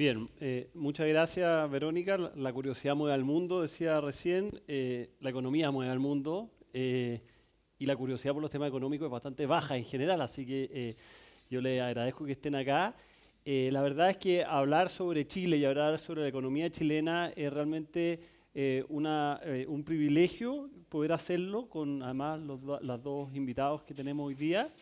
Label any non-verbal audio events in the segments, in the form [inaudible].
Bien, eh, muchas gracias Verónica. La, curiosidad mueve al mundo, decía recién, eh, la economía mueve al mundo eh, y la curiosidad por los temas económicos es bastante baja en general, así que yo les agradezco que estén acá. la verdad es que hablar sobre Chile y hablar sobre la economía chilena es realmente una, un privilegio poder hacerlo con además los, los dos invitados que tenemos hoy día.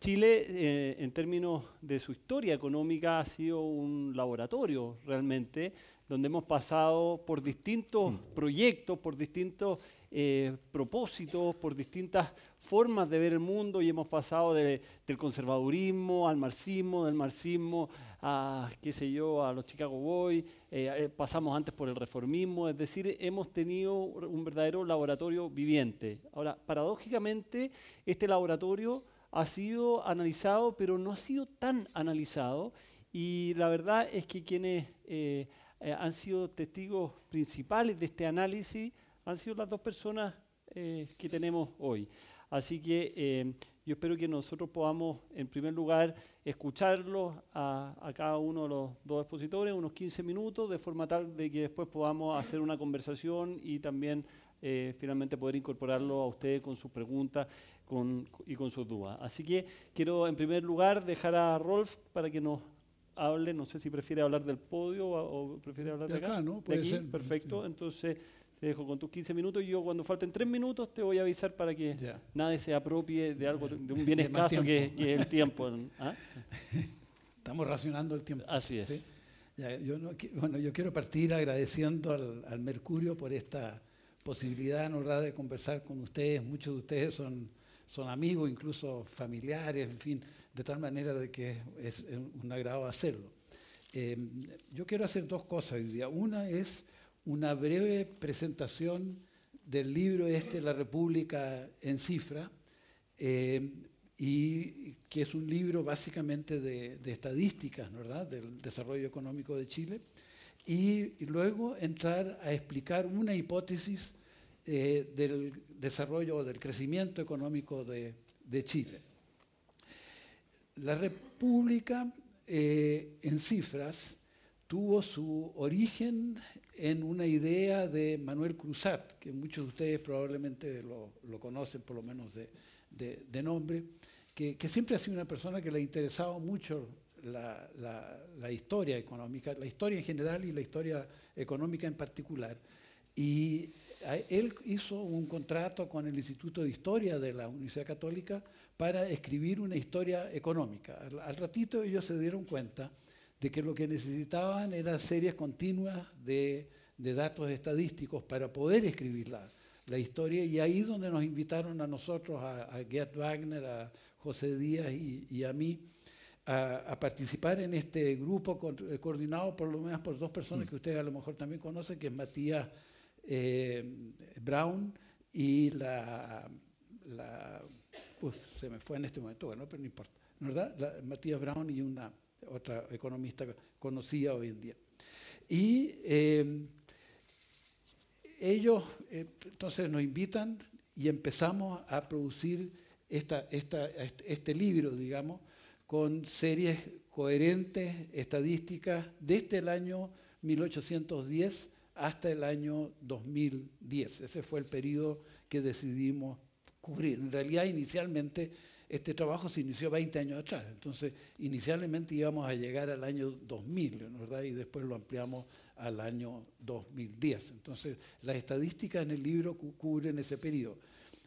Chile, eh, en términos de su historia económica, ha sido un laboratorio realmente, donde hemos pasado por distintos mm. proyectos, por distintos eh, propósitos, por distintas formas de ver el mundo y hemos pasado del conservadurismo al marxismo, del marxismo a, qué sé yo, a los Chicago Boys, eh, pasamos antes por el reformismo, es decir, hemos tenido un verdadero laboratorio viviente. Ahora, paradójicamente, este laboratorio ha sido analizado, pero no ha sido tan analizado. Y la verdad es que quienes eh, eh, han sido testigos principales de este análisis han sido las dos personas eh, que tenemos hoy. Así que yo espero que nosotros podamos, en primer lugar, escucharlos a, a, cada uno de los dos expositores, unos 15 minutos, de forma tal de que después podamos hacer una conversación y también finalmente poder incorporarlo a ustedes con sus preguntas y con sus dudas. Así que quiero en primer lugar dejar a Rolf para que nos hable, no sé si prefiere hablar del podio o, prefiere hablar de, acá. ¿no? Puede aquí, perfecto. Entonces te dejo con tus 15 minutos y yo cuando falten 3 minutos te voy a avisar para que nadie se apropie de algo, de un [laughs] bien escaso que, es el tiempo. [laughs] ¿ah? Estamos racionando el tiempo. Así es. yo, bueno, yo quiero partir agradeciendo al, al Mercurio por esta posibilidad honrada de conversar con ustedes. Muchos de ustedes son son amigos, incluso familiares, en fin, de tal manera de que es un agrado hacerlo. Eh, yo quiero hacer dos cosas hoy día. Una es una breve presentación del libro este, La República en Cifra, eh, y que es un libro básicamente de, estadísticas, ¿verdad?, del desarrollo económico de Chile, y, y luego entrar a explicar una hipótesis eh, del desarrollo o del crecimiento económico de, Chile. La República, eh, en cifras, tuvo su origen en una idea de Manuel Cruzat, que muchos de ustedes probablemente lo, conocen, por lo menos de, nombre, que, siempre ha sido una persona que le ha interesado mucho la, la, historia económica, la historia en general y la historia económica en particular. Y él hizo un contrato con el Instituto de Historia de la Universidad Católica para escribir una historia económica. Al, ratito ellos se dieron cuenta de que lo que necesitaban eran series continuas de, datos estadísticos para poder escribir la, historia y ahí es donde nos invitaron a nosotros, a, Gerd Wagner, a José Díaz y, a mí, a, participar en este grupo coordinado por lo menos por dos personas mm. que ustedes a lo mejor también conocen, que es Matías eh, Brown y la, pues se me fue en este momento, bueno, pero no importa, ¿verdad? Matías Brown y una otra economista conocida hoy en día. Y eh, ellos eh, entonces nos invitan y empezamos a producir esta, esta, este libro, digamos, con series coherentes, estadísticas, desde el año 1810 hasta el año 2010. Ese fue el periodo que decidimos cubrir. En realidad, inicialmente, este trabajo se inició 20 años atrás. Entonces, inicialmente íbamos a llegar al año 2000, ¿verdad? Y después lo ampliamos al año 2010. Entonces, las estadísticas en el libro cubren ese periodo.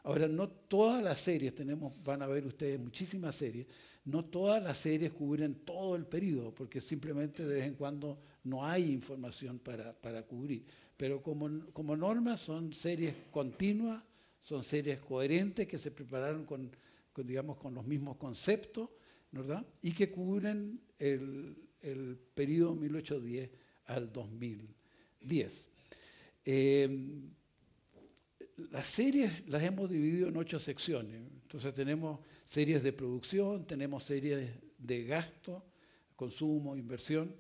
Ahora, no todas las series, tenemos, van a ver ustedes muchísimas series, no todas las series cubren todo el periodo, porque simplemente de vez en cuando no hay información para, cubrir. Pero como, como norma son series continuas, son series coherentes que se prepararon con, digamos, con los mismos conceptos, ¿verdad? Y que cubren el, el periodo 1810 al 2010. Eh, las series las hemos dividido en ocho secciones. Entonces tenemos series de producción, tenemos series de gasto, consumo, inversión,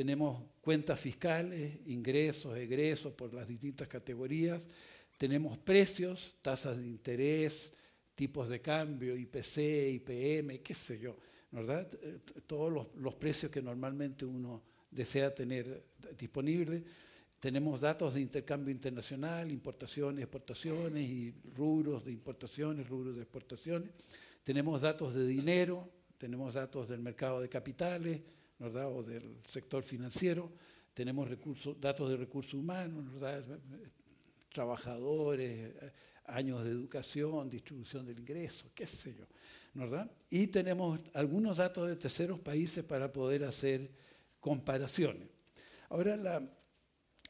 tenemos cuentas fiscales, ingresos, egresos por las distintas categorías, tenemos precios, tasas de interés, tipos de cambio, IPC, IPM, qué sé yo, ¿verdad? Eh, todos los, precios que normalmente uno desea tener disponible. Tenemos datos de intercambio internacional, importaciones, exportaciones y rubros de importaciones, rubros de exportaciones. Tenemos datos de dinero, tenemos datos del mercado de capitales, ¿verdad? o del sector financiero, tenemos datos de recursos humanos, trabajadores, años de educación, distribución del ingreso, qué sé yo. ¿verdad? Y tenemos algunos datos de terceros países para poder hacer comparaciones. Ahora,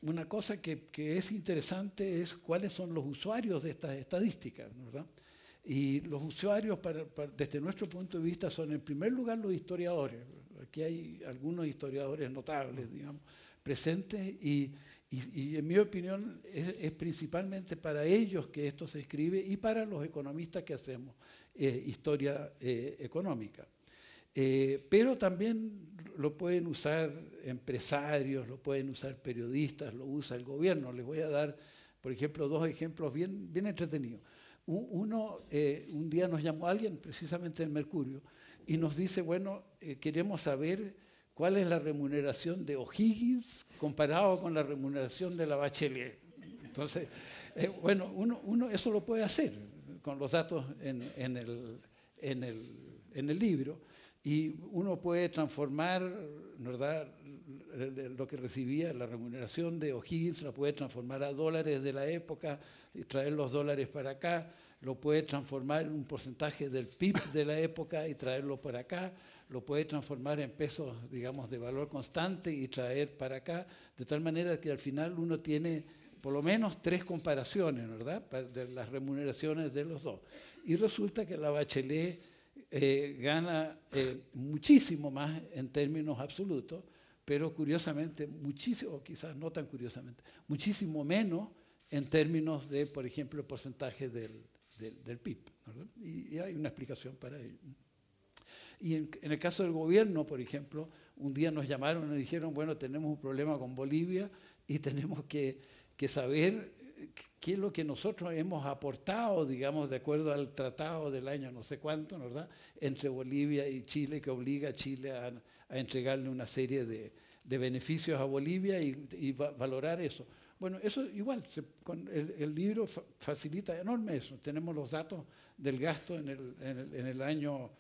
una cosa que, es interesante es cuáles son los usuarios de estas estadísticas. ¿verdad? Y los usuarios, desde nuestro punto de vista, son en primer lugar los historiadores. Aquí hay algunos historiadores notables, digamos, presentes y, en mi opinión es, principalmente para ellos que esto se escribe y para los economistas que hacemos eh, historia eh, económica. Eh, pero también lo pueden usar empresarios, lo pueden usar periodistas, lo usa el gobierno. Les voy a dar, por ejemplo, dos ejemplos bien, bien entretenidos. Uno, un día nos llamó alguien, precisamente en Mercurio, y nos dice, bueno, queremos saber cuál es la remuneración de O'Higgins comparado con la remuneración de la Bachelet. Entonces, bueno, uno, uno, eso lo puede hacer con los datos en, en, el, en, el, en el libro y uno puede transformar ¿verdad? lo que recibía, la remuneración de O'Higgins, la puede transformar a dólares de la época y traer los dólares para acá, lo puede transformar en un porcentaje del PIB de la época y traerlo para acá, lo puede transformar en pesos, digamos, de valor constante y traer para acá, de tal manera que al final uno tiene por lo menos tres comparaciones, ¿verdad?, de las remuneraciones de los dos. Y resulta que la Bachelet eh, gana eh, muchísimo más en términos absolutos, pero curiosamente, muchísimo, o quizás no tan curiosamente, muchísimo menos en términos de, por ejemplo, el porcentaje del, del, PIB. Y, hay una explicación para ello. Y en, el caso del gobierno, por ejemplo, un día nos llamaron y nos dijeron, bueno, tenemos un problema con Bolivia y [laughs] tenemos que que saber qué es lo que nosotros hemos aportado, digamos, de acuerdo al tratado del año no sé cuánto, ¿verdad?, entre Bolivia y Chile, que obliga a Chile a, entregarle una serie de, beneficios a Bolivia y, valorar eso. Bueno, eso igual, el, libro facilita enorme eso. Tenemos los datos del gasto en el, año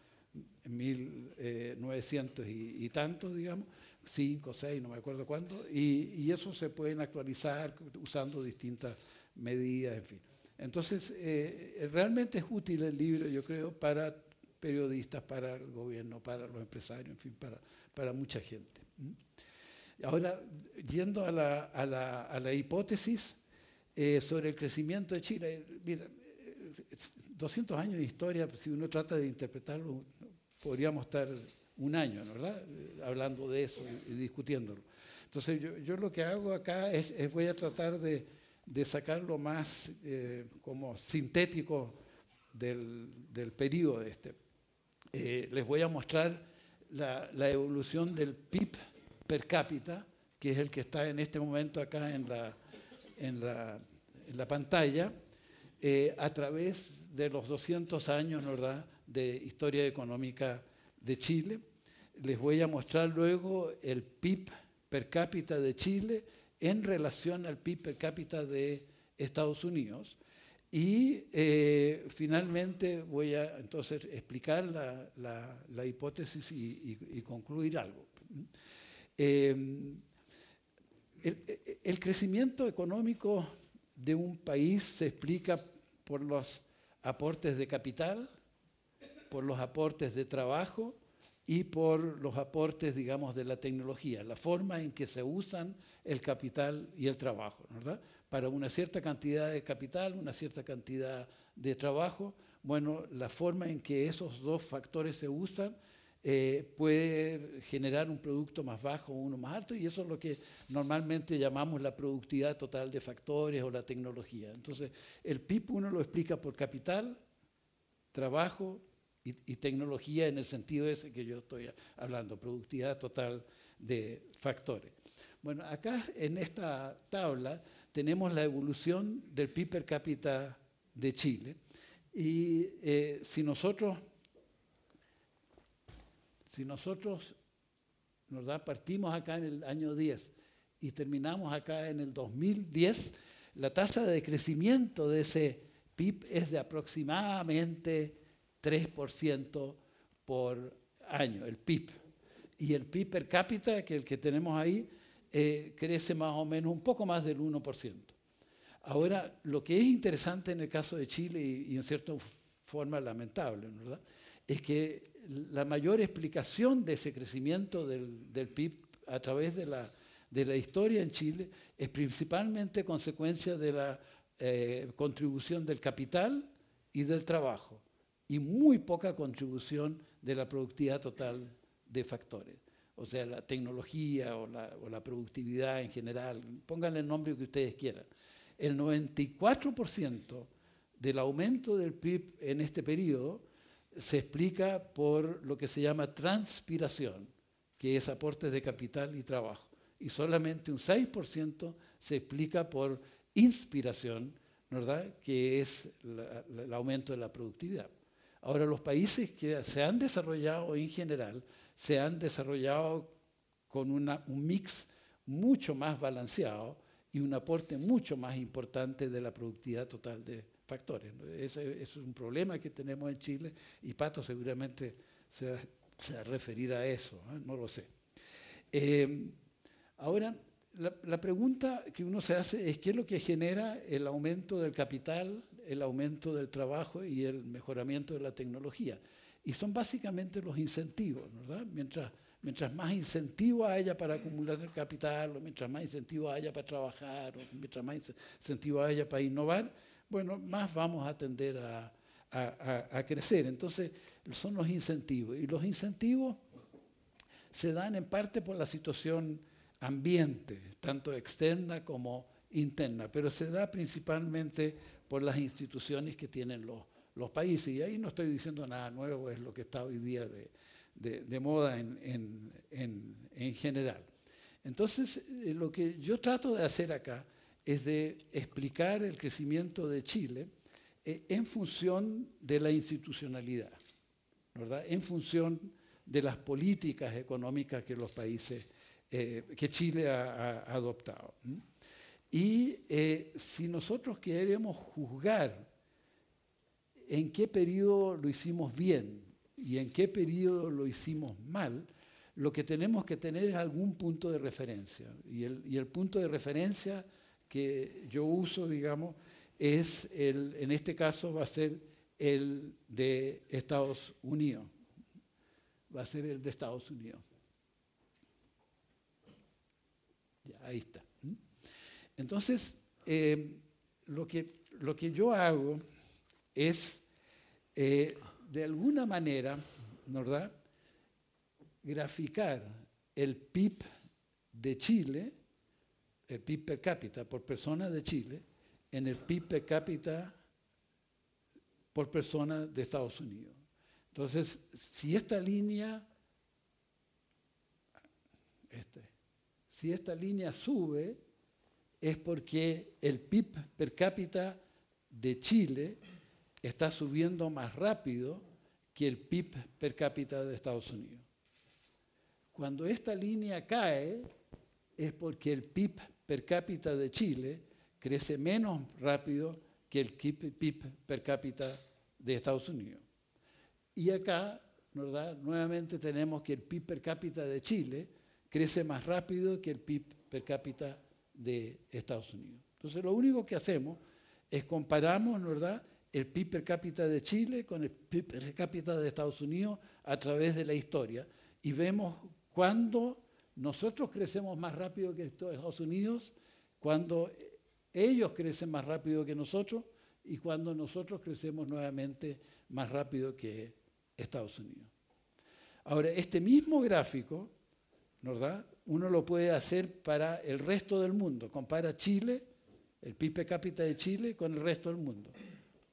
1900 y, y tanto, digamos, cinco, seis, no me acuerdo cuánto, y, eso se pueden actualizar usando distintas medidas, en fin. Entonces, eh, realmente es útil el libro, yo creo, para periodistas, para el gobierno, para los empresarios, en fin, para, para mucha gente. Ahora, yendo a la, a la, a la hipótesis eh, sobre el crecimiento de Chile, mira, 200 años de historia, si uno trata de interpretarlo, podríamos estar un año, ¿verdad? Hablando de eso y, discutiéndolo. Entonces yo, lo que hago acá es, voy a tratar de, sacar lo más eh, como sintético del, del periodo este. Eh, les voy a mostrar la, evolución del PIB per cápita, que es el que está en este momento acá en la, en la, en la pantalla, eh, a través de los 200 años ¿verdad? de historia económica de Chile les voy a mostrar luego el PIB per cápita de Chile en relación al PIB per cápita de Estados Unidos. Y eh, finalmente voy a entonces explicar la, hipótesis y, concluir algo. Eh, el, crecimiento económico de un país se explica por los aportes de capital, por los aportes de trabajo y por los aportes, digamos, de la tecnología, la forma en que se usan el capital y el trabajo. Para una cierta cantidad de capital, una cierta cantidad de trabajo, bueno, la forma en que esos dos factores se usan eh, puede generar un producto más bajo o uno más alto, y eso es lo que normalmente llamamos la productividad total de factores o la tecnología. Entonces, el PIB uno lo explica por capital, trabajo y, tecnología en el sentido ese que yo estoy hablando, productividad total de factores. Bueno, acá en esta tabla tenemos la evolución del PIB per cápita de Chile y eh, si nosotros si nosotros ¿verdad? Partimos acá en el año 10 y terminamos acá en el 2010. La tasa de crecimiento de ese PIB es de aproximadamente 3% por año, el PIB. Y el PIB per cápita, que el que tenemos ahí, eh, crece más o menos un poco más del 1%. Ahora, lo que es interesante en el caso de Chile y, en cierta forma lamentable, ¿verdad? Es que la mayor explicación de ese crecimiento del, del PIB a través de la, de la, historia en Chile es principalmente consecuencia de la eh, contribución del capital y del trabajo y muy poca contribución de la productividad total de factores. O sea, la tecnología o la, o la productividad en general, pónganle el nombre que ustedes quieran. El 94% del aumento del PIB en este periodo se explica por lo que se llama transpiración, que es aportes de capital y trabajo. Y solamente un 6% se explica por inspiración, ¿verdad? que es el aumento de la productividad. Ahora, los países que se han desarrollado en general, se han desarrollado con un mix mucho más balanceado y un aporte mucho más importante de la productividad total de factores. Ese, es un problema que tenemos en Chile y Pato seguramente se va, a referir a eso, ¿eh? no lo sé. Eh, ahora, la, pregunta que uno se hace es qué es lo que genera el aumento del capital, el aumento del trabajo y el mejoramiento de la tecnología. Y son básicamente los incentivos, ¿verdad? Mientras mientras más incentivo haya para acumular el capital, o mientras más incentivo haya para trabajar, o mientras más incentivo haya para innovar, bueno, más vamos a tender a, crecer. Entonces, son los incentivos. Y los incentivos se dan en parte por la situación ambiente, tanto externa como interna, pero se da principalmente por las instituciones que tienen los, países. Y ahí no estoy diciendo nada nuevo, es lo que está hoy día de, moda en, en, general. Entonces, eh, lo que yo trato de hacer acá es de explicar el crecimiento de Chile eh, en función de la institucionalidad, ¿verdad? en función de las políticas económicas que los países, eh, que Chile ha, adoptado. Y si nosotros queremos juzgar en qué periodo lo hicimos bien y en qué periodo lo hicimos mal, lo que tenemos que tener es algún punto de referencia. Y el, y el punto de referencia que yo uso, digamos, es el, en este caso va a ser el de Estados Unidos. Va a ser el de Estados Unidos. ahí está. Entonces, eh, lo, que, lo que yo hago es eh, de alguna manera, ¿verdad? Graficar el PIB de Chile, el PIB per cápita por persona de Chile, en el PIB per cápita por persona de Estados Unidos. Entonces, si esta línea, este, si esta línea sube, es porque el PIB per cápita de Chile está subiendo más rápido que el PIB per cápita de Estados Unidos. Cuando esta línea cae es porque el PIB per cápita de Chile crece menos rápido que el PIB per cápita de Estados Unidos. Y acá, ¿verdad? nuevamente tenemos que el PIB per cápita de Chile crece más rápido que el PIB per cápita de Estados Unidos. Entonces lo único que hacemos es comparamos, ¿verdad? el PIB per cápita de Chile con el PIB per cápita de Estados Unidos a través de la historia y vemos cuándo nosotros crecemos más rápido que Estados Unidos, cuando ellos crecen más rápido que nosotros y cuando nosotros crecemos nuevamente más rápido que Estados Unidos. Ahora, este mismo gráfico, ¿verdad? Uno lo puede hacer para el resto del mundo. Compara Chile, el PIB per cápita de Chile, con el resto del mundo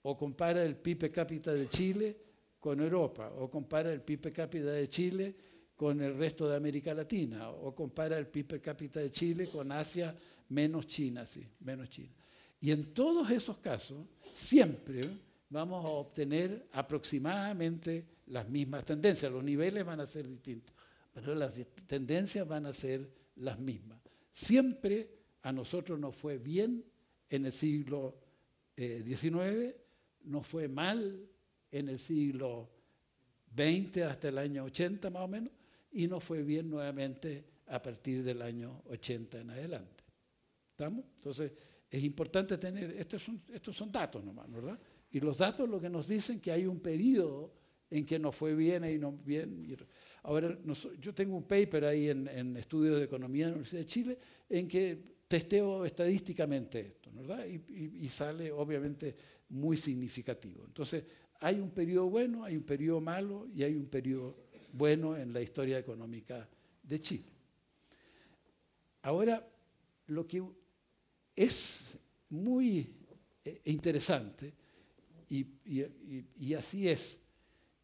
o compara el PIB per cápita de Chile con Europa, o compara el PIB per cápita de Chile con el resto de América Latina, o compara el PIB per cápita de Chile con Asia menos China, sí, menos China. Y en todos esos casos, siempre vamos a obtener aproximadamente las mismas tendencias, los niveles van a ser distintos, pero las tendencias van a ser las mismas. Siempre a nosotros nos fue bien en el siglo XIX, eh, nos fue mal en el siglo XX hasta el año 80 más o menos, y nos fue bien nuevamente a partir del año 80 en adelante. ¿Estamos? Entonces, es importante tener, estos son, estos son datos nomás, ¿verdad? Y los datos lo que nos dicen que hay un periodo en que nos fue bien y no bien. Ahora, yo tengo un paper ahí en, en Estudios de Economía de la Universidad de Chile en que testeo estadísticamente esto, ¿verdad? Y, y, sale obviamente muy significativo. Entonces, hay un periodo bueno, hay un periodo malo y hay un periodo bueno en la historia económica de Chile. Ahora, lo que es muy eh, interesante, y, así es,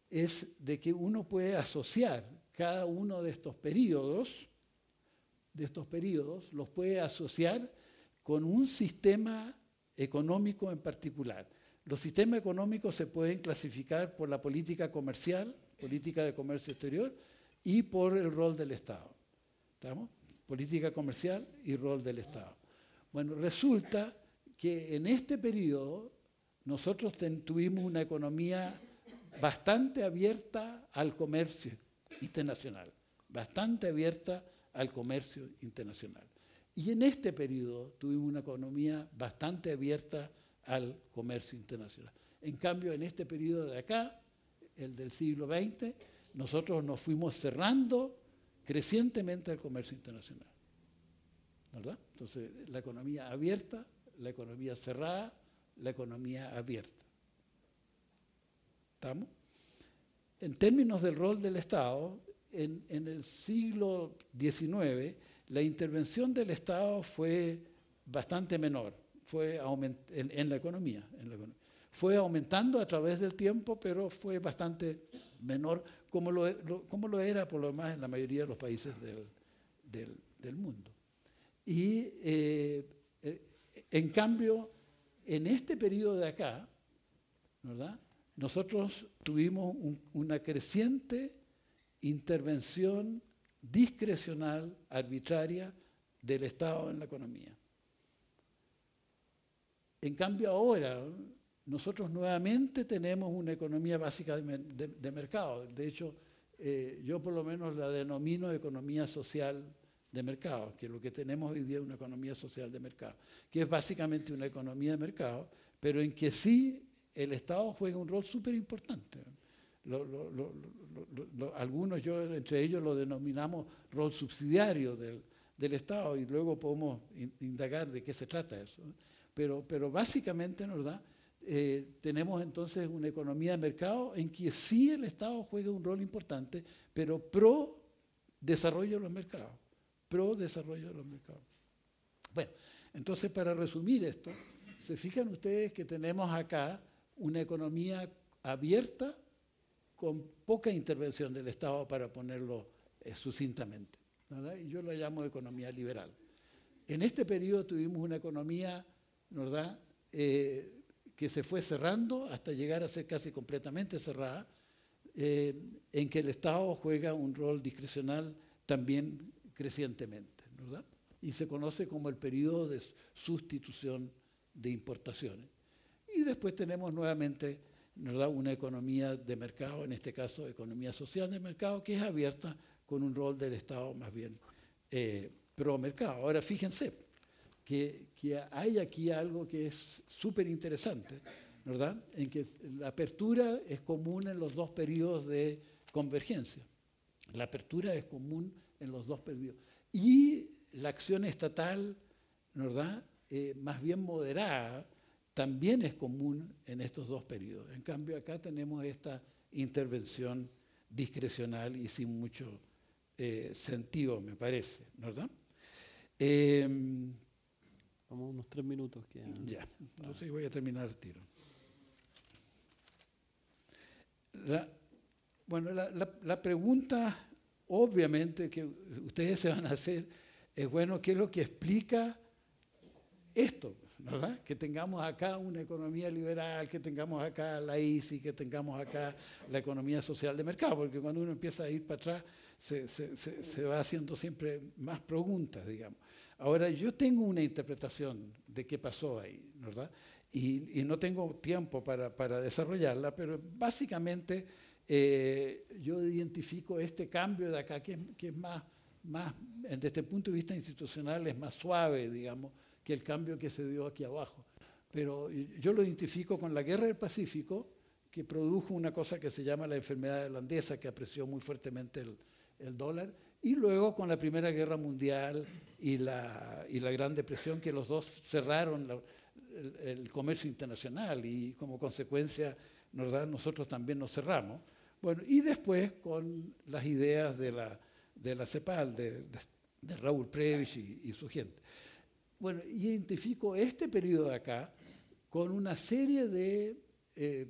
es de que uno puede asociar cada uno de estos periodos, de estos periodos, los puede asociar con un sistema económico en particular. Los sistemas económicos se pueden clasificar por la política comercial, política de comercio exterior, y por el rol del Estado. ¿Estamos? Política comercial y rol del Estado. Bueno, resulta que en este periodo nosotros tuvimos una economía bastante abierta al comercio internacional, bastante abierta al comercio internacional. Y en este periodo tuvimos una economía bastante abierta al comercio internacional. En cambio, en este periodo de acá, el del siglo XX, nosotros nos fuimos cerrando crecientemente al comercio internacional. ¿Verdad? Entonces, la economía abierta, la economía cerrada, la economía abierta. ¿Estamos? En términos del rol del Estado, en, en el siglo XIX, la intervención del Estado fue bastante menor fue en, la economía, Fue aumentando a través del tiempo, pero fue bastante menor, como lo, como lo era por lo demás en la mayoría de los países del, del, mundo. Y eh, eh, en cambio, en este periodo de acá, ¿verdad? nosotros tuvimos una creciente intervención discrecional, arbitraria del Estado en la economía. En cambio ahora nosotros nuevamente tenemos una economía básica de, mercado. De hecho, eh, yo por lo menos la denomino economía social de mercado, que lo que tenemos hoy día es una economía social de mercado, que es básicamente una economía de mercado, pero en que sí el Estado juega un rol súper importante. algunos, yo entre ellos lo denominamos rol subsidiario del, Estado y luego podemos indagar de qué se trata eso. Pero, pero básicamente, ¿verdad? Eh, tenemos entonces una economía de mercado en que sí el Estado juega un rol importante, pero pro desarrollo de los mercados. Pro desarrollo de los mercados. Bueno, entonces para resumir esto, se fijan ustedes que tenemos acá una economía abierta con poca intervención del Estado para ponerlo eh, sucintamente. Y yo lo llamo economía liberal. En este periodo tuvimos una economía ¿verdad? Eh, que se fue cerrando hasta llegar a ser casi completamente cerrada, eh, en que el Estado juega un rol discrecional también crecientemente, ¿verdad? Y se conoce como el periodo de sustitución de importaciones. Y después tenemos nuevamente una economía de mercado, en este caso economía social de mercado, que es abierta con un rol del Estado más bien eh, pro mercado. Ahora fíjense, que, hay aquí algo que es súper interesante, ¿verdad? En que la apertura es común en los dos periodos de convergencia. La apertura es común en los dos periodos. Y la acción estatal, ¿verdad? Eh, más bien moderada, también es común en estos dos periodos. En cambio, acá tenemos esta intervención discrecional y sin mucho eh, sentido, me parece, ¿verdad? Eh, Vamos unos tres minutos. Que, ya, entonces voy a terminar el tiro. bueno, la, pregunta obviamente que ustedes se van a hacer es, bueno, ¿qué es lo que explica esto? ¿verdad? Que tengamos acá una economía liberal, que tengamos acá la ICI, que tengamos acá la economía social de mercado, porque cuando uno empieza a ir para atrás se, se, se, va haciendo siempre más preguntas, digamos. Ahora, yo tengo una interpretación de qué pasó ahí, ¿verdad? Y, y no tengo tiempo para, para desarrollarla, pero básicamente eh, yo identifico este cambio de acá, que, que es más, más, desde este punto de vista institucional, es más suave, digamos, que el cambio que se dio aquí abajo. Pero yo lo identifico con la guerra del Pacífico, que produjo una cosa que se llama la enfermedad holandesa, que apreció muy fuertemente el, el dólar, y luego con la Primera Guerra Mundial y la, y la Gran Depresión, que los dos cerraron el, el, comercio internacional y como consecuencia nosotros también nos cerramos. Bueno, y después con las ideas de la, de la CEPAL, de, de, de Raúl Previs y, y su gente. Bueno, identifico este periodo de acá con una serie de eh,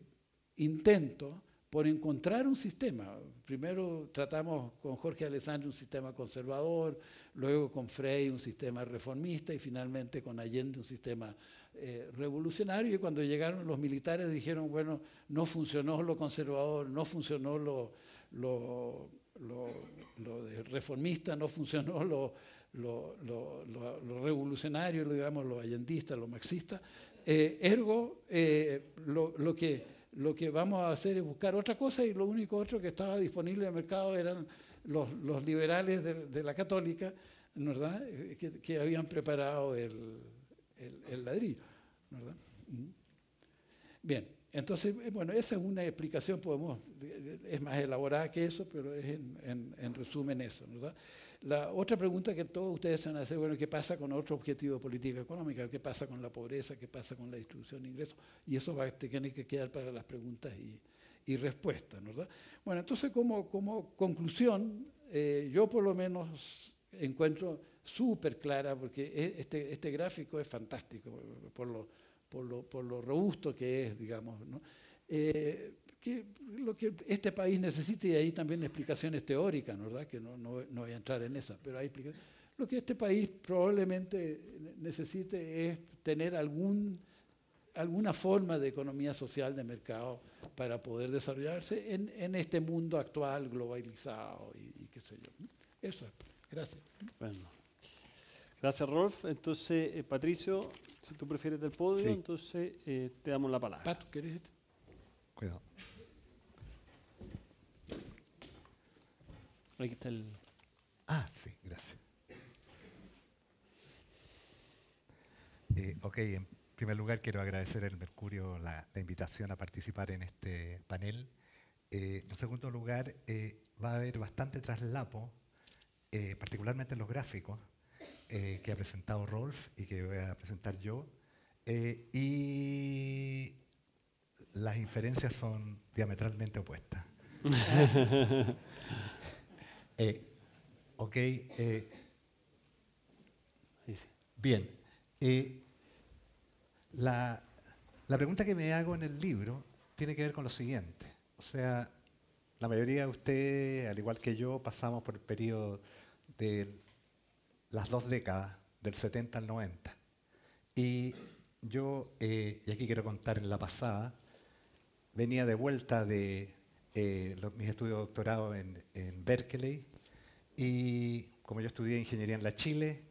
intentos por encontrar un sistema. Primero tratamos con Jorge Alessandro un sistema conservador, luego con Frey un sistema reformista y finalmente con Allende un sistema eh, revolucionario. Y cuando llegaron los militares dijeron, bueno, no funcionó lo conservador, no funcionó lo, lo, lo, reformista, no funcionó lo, lo, lo, revolucionario, digamos, lo allendista, lo marxista. Eh, ergo, eh, lo, lo, que, lo que vamos a hacer es buscar otra cosa y lo único otro que estaba disponible en el mercado eran los, los liberales de, de, la católica, ¿verdad? Que, que habían preparado el, el, el ladrillo. ¿verdad? Bien, entonces, bueno, esa es una explicación, podemos, es más elaborada que eso, pero es en, en, en resumen eso, ¿verdad? La otra pregunta que todos ustedes se van a hacer, bueno, ¿qué pasa con otro objetivo de política económica? ¿Qué pasa con la pobreza? ¿Qué pasa con la distribución de ingresos? Y eso va a tener que quedar para las preguntas y, y respuestas, ¿verdad? Bueno, entonces como, como conclusión, eh, yo por lo menos encuentro súper clara, porque este, este gráfico es fantástico por lo, por, lo, por lo robusto que es, digamos, ¿no? Eh, que lo que este país necesita, y ahí también explicaciones teóricas, ¿verdad? que no, no, no, voy a entrar en esa, pero hay explicaciones. Lo que este país probablemente necesite es tener algún, alguna forma de economía social de mercado para poder desarrollarse en, en este mundo actual globalizado y, y, qué sé yo. Eso es. Gracias. Bueno. Gracias, Rolf. Entonces, eh, Patricio, si tú prefieres del podio, sí. entonces eh, te damos la palabra. Pat, ¿querés? Cuidado. Aquí está el... Ah, sí, gracias. Eh, ok, en primer lugar quiero agradecer al Mercurio la, la invitación a participar en este panel. Eh, en segundo lugar, eh, va a haber bastante traslapo, eh, particularmente en los gráficos que ha presentado Rolf y que voy a presentar yo. Y las inferencias son diametralmente opuestas. [laughs] Ok. Bien. Eh, la, la, pregunta que me hago en el libro tiene que ver con lo siguiente. O sea, la mayoría de ustedes, al igual que yo, pasamos por el periodo de las dos décadas, del 70 al 90. Y yo, y aquí quiero contar en la pasada, venía de vuelta de eh, los, mis estudios de doctorado en, en, Berkeley y como yo estudié ingeniería en la Chile,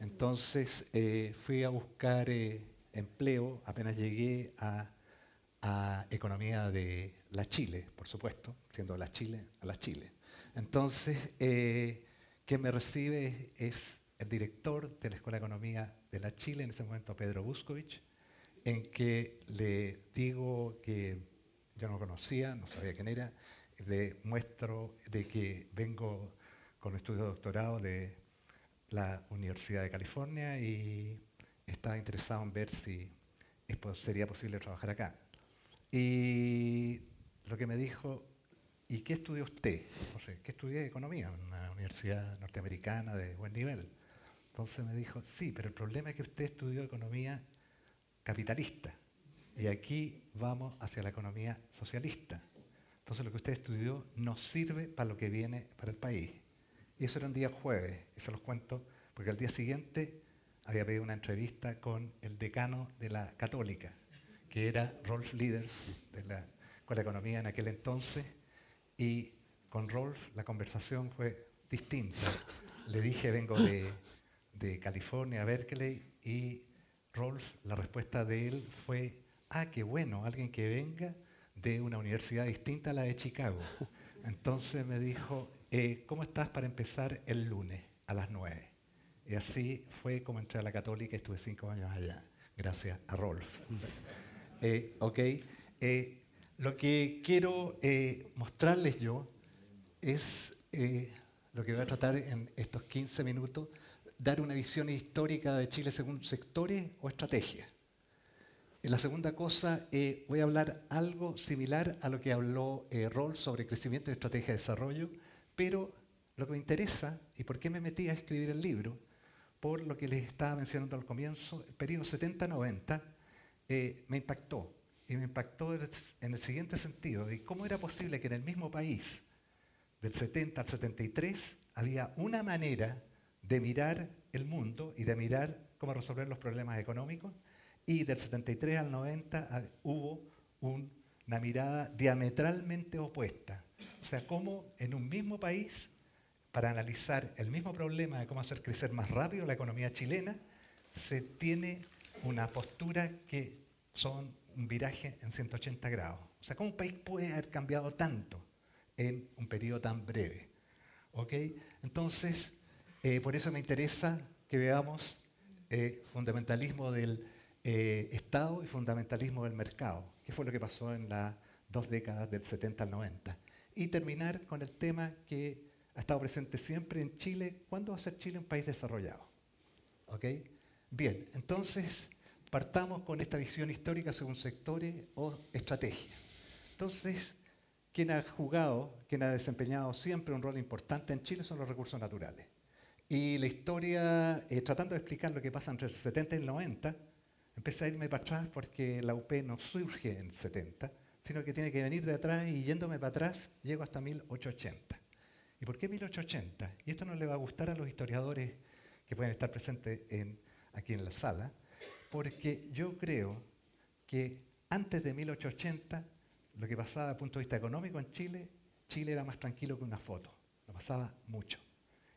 entonces eh, fui a buscar eh, empleo, apenas llegué a, a, economía de la Chile, por supuesto, siendo la Chile a la Chile. Entonces, eh, quien me recibe es el director de la Escuela de Economía de la Chile, en ese momento Pedro Buscovich, en que le digo que yo no conocía, no sabía quién era, le muestro de que vengo con estudio de doctorado de la Universidad de California y estaba interesado en ver si sería posible trabajar acá. Y lo que me dijo, ¿y qué estudió usted? No sé, ¿qué estudié? Economía, en una universidad norteamericana de buen nivel. Entonces me dijo, sí, pero el problema es que usted estudió economía capitalista. Y aquí vamos hacia la economía socialista. Entonces lo que usted estudió no sirve para lo que viene para el país. Y eso era un día jueves, y se los cuento, porque al día siguiente había pedido una entrevista con el decano de la Católica, que era Rolf Leaders, de la Escuela de Economía en aquel entonces, y con Rolf la conversación fue distinta. Le dije, vengo de, de California, Berkeley, y Rolf, la respuesta de él fue, ah, qué bueno, alguien que venga de una universidad distinta a la de Chicago. Entonces me dijo, eh, ¿cómo estás para empezar el lunes a las 9? Y así fue como entré a la católica estuve cinco años allá, gracias a Rolf. [laughs] Eh, ok, eh, lo que quiero mostrarles yo es lo que voy a tratar en estos 15 minutos, dar una visión histórica de Chile según sectores o estrategias. La segunda cosa, eh, voy a hablar algo similar a lo que habló eh, sobre crecimiento y estrategia de desarrollo, pero lo que me interesa y por qué me metí a escribir el libro, por lo que les estaba mencionando al comienzo, el periodo 70-90 eh, me impactó. Y me impactó en el siguiente sentido, de cómo era posible que en el mismo país, del 70 al 73, había una manera de mirar el mundo y de mirar cómo resolver los problemas económicos, y del 73 al 90 ah, hubo una mirada diametralmente opuesta. O sea, cómo en un mismo país, para analizar el mismo problema de cómo hacer crecer más rápido la economía chilena, se tiene una postura que son un viraje en 180 grados. O sea, ¿cómo un país puede haber cambiado tanto en un periodo tan breve? ¿Ok? Entonces, eh, por eso me interesa que veamos eh, fundamentalismo del eh, Estado y fundamentalismo del mercado, que fue lo que pasó en las dos décadas del 70 al 90. Y terminar con el tema que ha estado presente siempre en Chile, ¿cuándo va a ser Chile un país desarrollado? ¿Ok? Bien, entonces partamos con esta visión histórica según sectores o estrategias. Entonces, quien ha jugado, quien ha desempeñado siempre un rol importante en Chile son los recursos naturales. Y la historia, eh, tratando de explicar lo que pasa entre el 70 y el 90, Empecé a irme para atrás porque la UP no surge en 70, sino que tiene que venir de atrás y yéndome para atrás llego hasta 1880. ¿Y por qué 1880? Y esto no le va a gustar a los historiadores que pueden estar presentes aquí en la sala, porque yo creo que antes de 1880, lo que pasaba desde el punto de vista económico en Chile, Chile era más tranquilo que una foto, no pasaba mucho.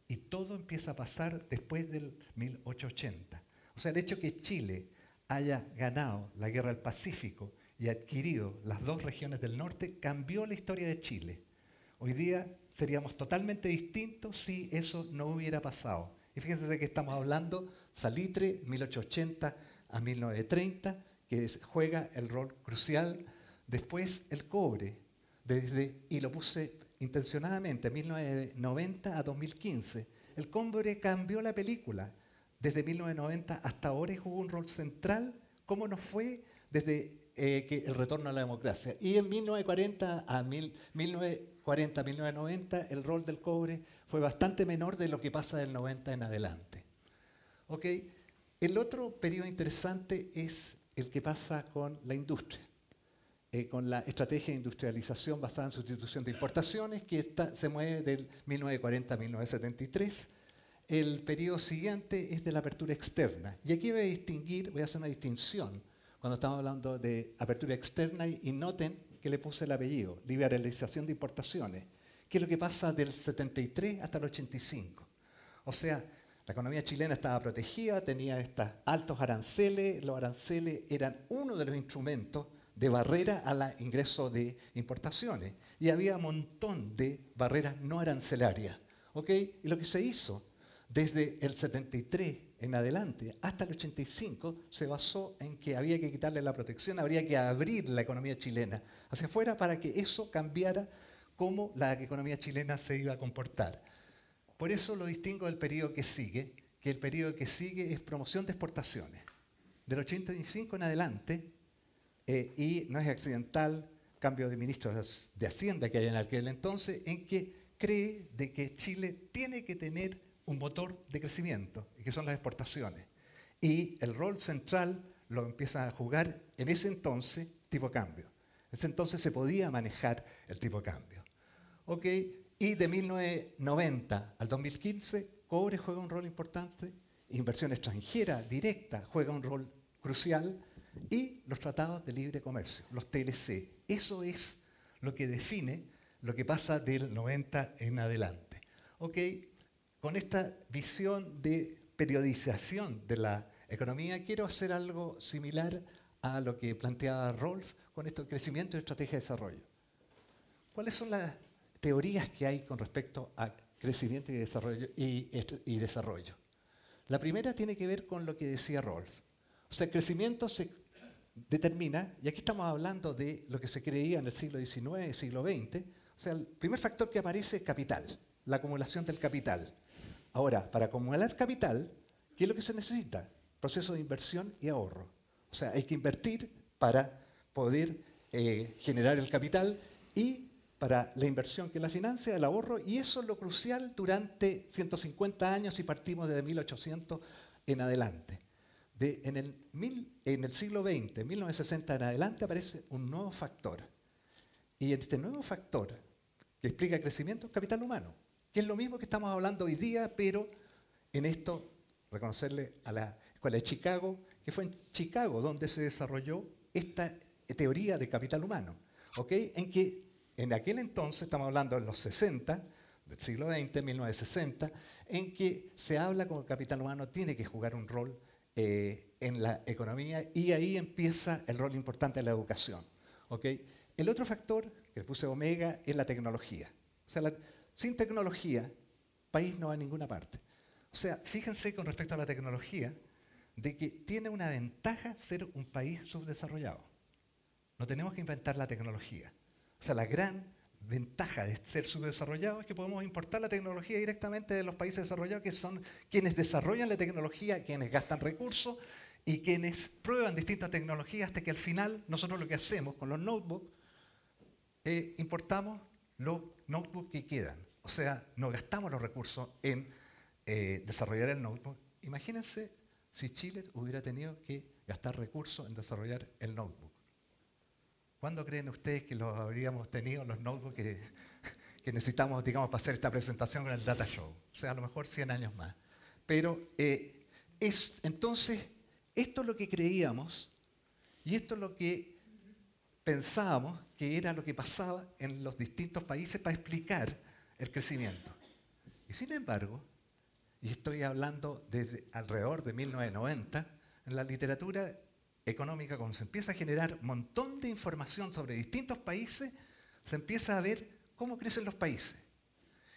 Y todo empieza a pasar después del 1880. O sea, el hecho que Chile haya ganado la guerra del Pacífico y adquirido las dos regiones del norte, cambió la historia de Chile. Hoy día seríamos totalmente distintos si eso no hubiera pasado. Y fíjense que estamos hablando, Salitre, 1880 a 1930, que juega el rol crucial. Después el cobre, desde, y lo puse intencionadamente, 1990 a 2015. El cobre cambió la película desde 1990 hasta ahora jugó un rol central, como nos fue desde eh, que el retorno a la democracia. Y en 1940 a 1940, 1990 el rol del cobre fue bastante menor de lo que pasa del 90 en adelante. ¿Okay? El otro periodo interesante es el que pasa con la industria, eh, con la estrategia de industrialización basada en sustitución de importaciones, que se mueve del 1940 a 1973 el periodo siguiente es de la apertura externa. Y aquí voy a distinguir, voy a hacer una distinción cuando estamos hablando de apertura externa y noten que le puse el apellido, liberalización de importaciones, que es lo que pasa del 73 hasta el 85. O sea, la economía chilena estaba protegida, tenía estos altos aranceles, los aranceles eran uno de los instrumentos de barrera al ingreso de importaciones y había un montón de barreras no arancelarias. ¿ok? Y lo que se hizo desde el 73 en adelante hasta el 85 se basó en que había que quitarle la protección, habría que abrir la economía chilena hacia afuera para que eso cambiara cómo la economía chilena se iba a comportar. Por eso lo distingo del periodo que sigue, que el periodo que sigue es promoción de exportaciones. Del 85 en adelante, eh, y no es accidental, cambio de ministros de Hacienda que hay en aquel entonces, en que cree de que Chile tiene que tener un motor de crecimiento, que son las exportaciones. Y el rol central lo empieza a jugar en ese entonces tipo cambio. En ese entonces se podía manejar el tipo cambio. Y de 1990 al 2015, cobre juega un rol importante inversión extranjera directa juega un rol crucial y los tratados de libre comercio, los TLC. Eso es lo que define lo que pasa del 90 en adelante. ¿Ok? Con esta visión de periodización de la economía, quiero hacer algo similar a lo que planteaba Rolf con esto crecimiento y estrategia de desarrollo. ¿Cuáles son las teorías que hay con respecto a crecimiento y desarrollo, y, desarrollo? La primera tiene que ver con lo que decía Rolf. O sea, el crecimiento se determina, y aquí estamos hablando de lo que se creía en el siglo XIX, siglo XX, o sea, el primer factor que aparece es capital, la acumulación del capital. Ahora, para acumular capital, ¿qué es lo que se necesita? Proceso de inversión y ahorro. O sea, hay que invertir para poder eh, generar el capital y para la inversión que la financia, el ahorro, y eso es lo crucial durante 150 años y partimos desde 1800 en adelante. en, el en el siglo XX, 1960 en adelante, aparece un nuevo factor. Y este nuevo factor que explica el crecimiento es capital humano, que es lo mismo que estamos hablando hoy día, pero en esto reconocerle a la Escuela de Chicago, que fue en Chicago donde se desarrolló esta teoría de capital humano, ¿ok? En que en aquel entonces, estamos hablando de los 60, del siglo XX, 1960, en que se habla como el capital humano tiene que jugar un rol eh, en la economía y ahí empieza el rol importante de la educación. ¿ok? El otro factor que le puse omega es la tecnología. O sea, sin tecnología, país no va a ninguna parte. O sea, fíjense con respecto a la tecnología, de que tiene una ventaja ser un país subdesarrollado. No tenemos que inventar la tecnología. O sea, la gran ventaja de ser subdesarrollado es que podemos importar la tecnología directamente de los países desarrollados, que son quienes desarrollan la tecnología, quienes gastan recursos y quienes prueban distintas tecnologías hasta que al final nosotros lo que hacemos con los notebooks, eh, importamos los notebooks que quedan. O sea, no gastamos los recursos en eh, desarrollar el notebook. Imagínense si Chile hubiera tenido que gastar recursos en desarrollar el notebook. ¿Cuándo creen ustedes que lo habríamos tenido los notebooks que, [laughs] necesitamos, digamos, para hacer esta presentación con el Data Show? O sea, a lo mejor 100 años más. Pero eh, es, entonces, esto es lo que creíamos y esto es lo que pensábamos que era lo que pasaba en los distintos países para explicar el crecimiento. Y sin embargo, y estoy hablando desde alrededor de 1990, en la literatura económica, cuando se empieza a generar un montón de información sobre distintos países, se empieza a ver cómo crecen los países.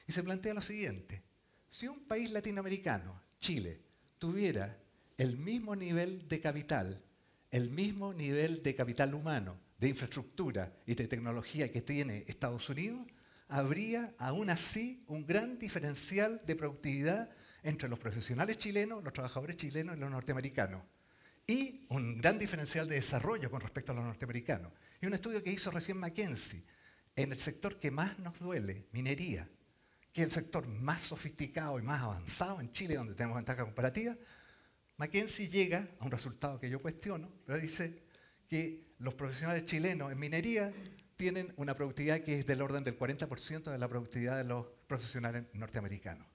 Y se plantea lo siguiente, si un país latinoamericano, Chile, tuviera el mismo nivel de capital, el mismo nivel de capital humano, de infraestructura y de tecnología que tiene Estados Unidos, habría aún así un gran diferencial de productividad entre los profesionales chilenos, los trabajadores chilenos y los norteamericanos. Y un gran diferencial de desarrollo con respecto a los norteamericanos. Y un estudio que hizo recién McKinsey, en el sector que más nos duele, minería, que es el sector más sofisticado y más avanzado en Chile, donde tenemos ventaja comparativa, McKinsey llega a un resultado que yo cuestiono, pero dice que los profesionales chilenos en minería tienen una productividad que es del orden del 40% de la productividad de los profesionales norteamericanos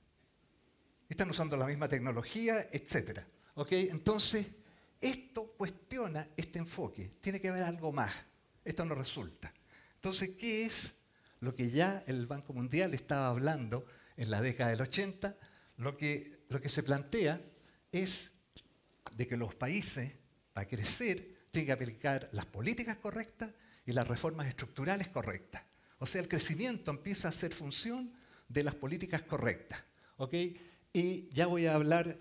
están usando la misma tecnología, etc. Entonces, esto cuestiona este enfoque. Tiene que haber algo más. Esto no resulta. Entonces, ¿qué es lo que ya el Banco Mundial estaba hablando en la década del 80? Lo que, lo que se plantea es de que los países, para crecer, tienen que aplicar las políticas correctas y las reformas estructurales correctas. O sea, el crecimiento empieza a ser función de las políticas correctas. ¿okay? Y ya voy a hablar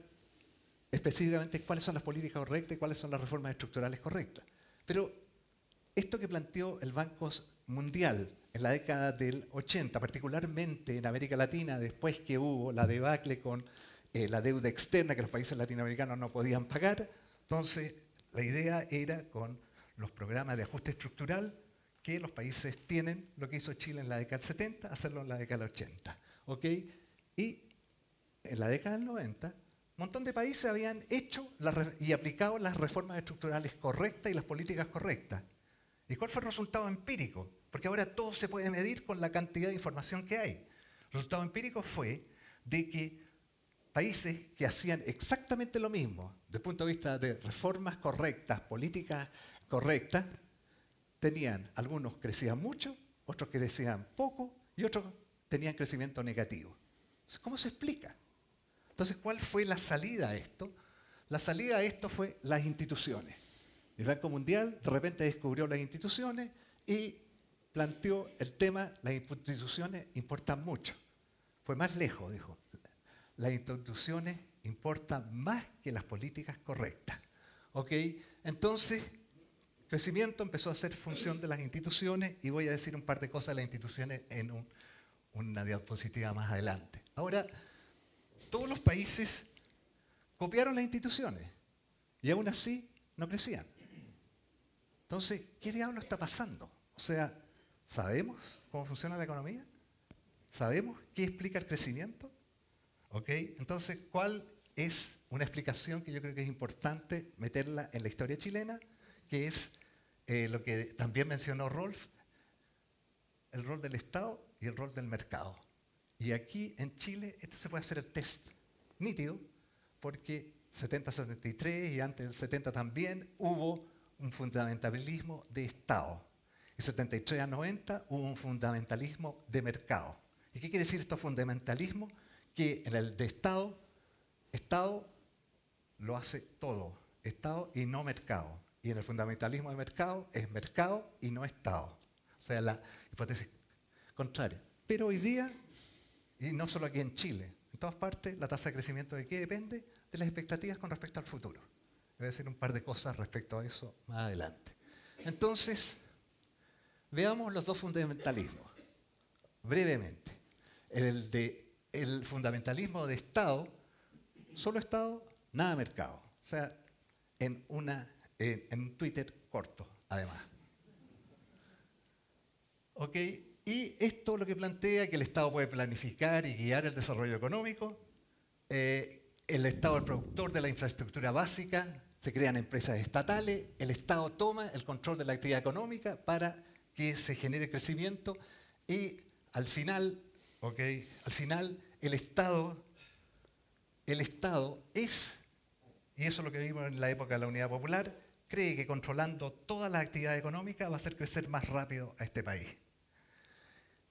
específicamente cuáles son las políticas correctas y cuáles son las reformas estructurales correctas. Pero esto que planteó el Banco Mundial en la década del 80, particularmente en América Latina, después que hubo la debacle con eh, la deuda externa que los países latinoamericanos no podían pagar, entonces la idea era con los programas de ajuste estructural que los países tienen, lo que hizo Chile en la década del 70, hacerlo en la década del 80. ¿okay? Y en la década del 90, un montón de países habían hecho y aplicado las reformas estructurales correctas y las políticas correctas. ¿Y cuál fue el resultado empírico? Porque ahora todo se puede medir con la cantidad de información que hay. El resultado empírico fue de que países que hacían exactamente lo mismo, desde el punto de vista de reformas correctas, políticas correctas, tenían, algunos crecían mucho, otros crecían poco y otros tenían crecimiento negativo. ¿Cómo se explica? Entonces, ¿cuál fue la salida a esto? La salida a esto fue las instituciones. El Banco Mundial de repente descubrió las instituciones y planteó el tema, las instituciones importan mucho. Fue más lejos, dijo. Las instituciones importan más que las políticas correctas. ¿Ok? Entonces, crecimiento empezó a ser función de las instituciones y voy a decir un par de cosas de las instituciones en una diapositiva más adelante. Ahora, todos los países copiaron las instituciones y aún así no crecían. Entonces, ¿qué diablo está pasando? O sea, ¿sabemos cómo funciona la economía? ¿Sabemos qué explica el crecimiento? ¿Ok? Entonces, ¿cuál es una explicación que yo creo que es importante meterla en la historia chilena? Que es eh, lo que también mencionó Rolf, el rol del Estado y el rol del mercado. Y aquí en Chile esto se puede hacer el test nítido, porque 70-73 y antes del 70 también hubo un fundamentalismo de Estado. Y 73 a 90 hubo un fundamentalismo de mercado. ¿Y qué quiere decir esto fundamentalismo? Que en el de Estado, Estado lo hace todo, Estado y no mercado. Y en el fundamentalismo de mercado es mercado y no Estado. O sea, la hipótesis contraria. Pero hoy día, y no solo aquí en Chile, en todas partes, la tasa de crecimiento de qué depende? De las expectativas con respecto al futuro. Voy a decir un par de cosas respecto a eso más adelante. Entonces, veamos los dos fundamentalismos, brevemente. El de el fundamentalismo de Estado, solo Estado, nada mercado. O sea, en, una, en un Twitter corto, además. ¿Ok? Y esto lo que plantea que el Estado puede planificar y guiar el desarrollo económico. Eh, el Estado es el productor de la infraestructura básica, se crean empresas estatales, el Estado toma el control de la actividad económica para que se genere crecimiento y al final, okay, al final el Estado, el Estado es, y eso es lo que vimos en la época de la Unidad Popular, cree que controlando toda la actividad económica va a hacer crecer más rápido a este país.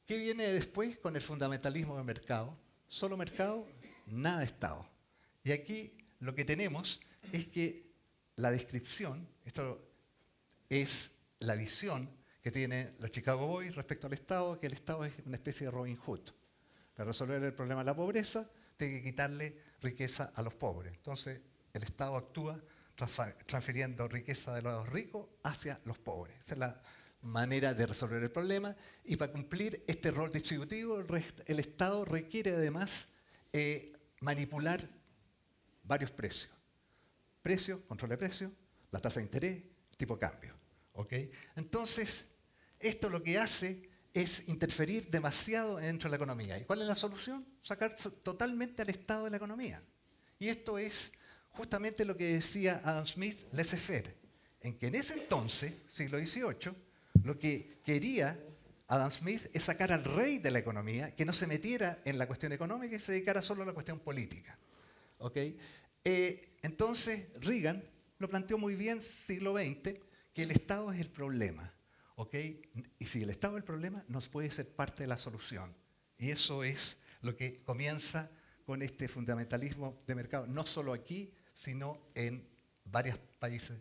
¿Qué viene después con el fundamentalismo de mercado? Solo mercado, nada Estado. Y aquí lo que tenemos es que la descripción, esto es la visión que tienen los Chicago Boys respecto al Estado, que el Estado es una especie de Robin Hood. Para resolver el problema de la pobreza, tiene que quitarle riqueza a los pobres. Entonces, el Estado actúa transfiriendo riqueza de los ricos hacia los pobres. Esa es la manera de resolver el problema y para cumplir este rol distributivo el, Estado requiere además eh, manipular varios precios. Precio, control de precio, la tasa de interés, tipo cambio. Entonces, esto lo que hace es interferir demasiado dentro de la economía. ¿Y cuál es la solución? Sacar totalmente al Estado de la economía. Y esto es justamente lo que decía Adam Smith, laissez-faire, en que en ese entonces, siglo XVIII, lo que quería Adam Smith es sacar al rey de la economía, que no se metiera en la cuestión económica y se dedicara solo a la cuestión política. Eh, entonces, Reagan lo planteó muy bien, siglo XX, que el Estado es el problema. Y si el Estado es el problema, nos puede ser parte de la solución. Y eso es lo que comienza con este fundamentalismo de mercado, no solo aquí, sino en varios países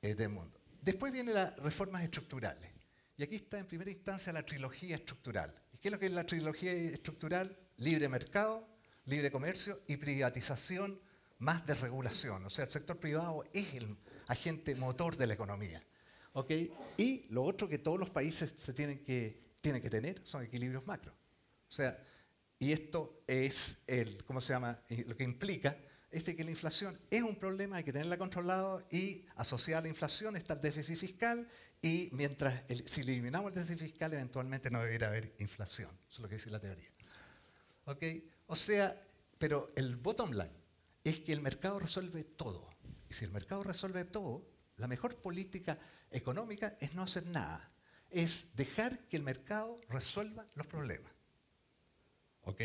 eh, del mundo. Después vienen las reformas estructurales. Y aquí está en primera instancia la trilogía estructural. ¿Y qué es lo que es la trilogía estructural? Libre mercado, libre comercio y privatización más desregulación. O sea, el sector privado es el agente motor de la economía. Y lo otro que todos los países se tienen que, tienen que tener son equilibrios macro. O sea, y esto es el, ¿cómo se llama? Lo que implica es que la inflación es un problema, hay que tenerla controlado y asociada a la inflación está el déficit fiscal y mientras si eliminamos el déficit fiscal eventualmente no debería haber inflación. Eso es lo que dice la teoría. O sea, pero el bottom line es que el mercado resuelve todo. Y si el mercado resuelve todo, la mejor política económica es no hacer nada. Es dejar que el mercado resuelva los problemas. ¿Ok?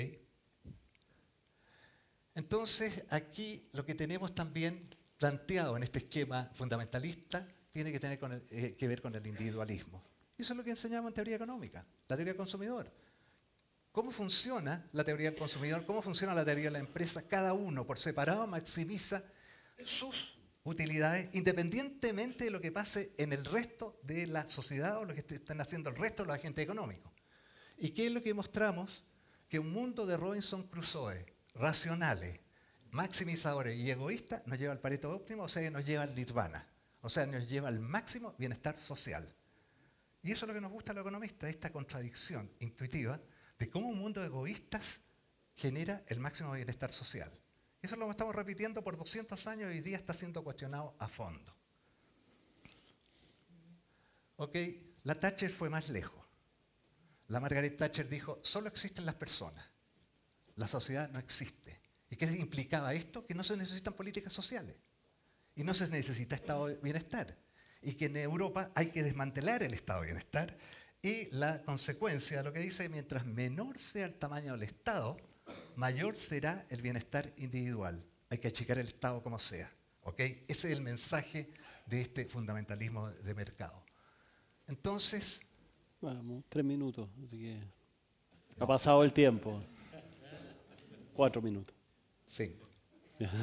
Entonces, aquí lo que tenemos también planteado en este esquema fundamentalista tiene que tener eh, que ver con el individualismo. Y eso es lo que enseñamos en teoría económica, la teoría del consumidor. ¿Cómo funciona la teoría del consumidor? ¿Cómo funciona la teoría de la empresa? Cada uno por separado maximiza sus utilidades independientemente de lo que pase en el resto de la sociedad o lo que están haciendo el resto de los agentes económicos. ¿Y qué es lo que mostramos? Que un mundo de Robinson Crusoe, racionales, maximizadores y egoístas, nos lleva al pareto óptimo, o sea, nos lleva al nirvana. O sea, nos lleva al máximo bienestar social. Y eso es lo que nos gusta a los economistas, esta contradicción intuitiva de cómo un mundo de egoístas genera el máximo bienestar social. Eso lo estamos repitiendo por 200 años y hoy día está siendo cuestionado a fondo. Ok, la Thatcher fue más lejos. La Margaret Thatcher dijo, solo existen las personas, la sociedad no existe. ¿Y qué implicaba esto? Que no se necesitan políticas sociales y no se necesita estado de bienestar. Y que en Europa hay que desmantelar el estado de bienestar y la consecuencia, lo que dice, mientras menor sea el tamaño del Estado, mayor será el bienestar individual. Hay que achicar el Estado como sea. Ese es el mensaje de este fundamentalismo de mercado. Entonces... Vamos, tres minutos, así que... Ha pasado el tiempo. Cuatro minutos. Sí. [laughs] [laughs]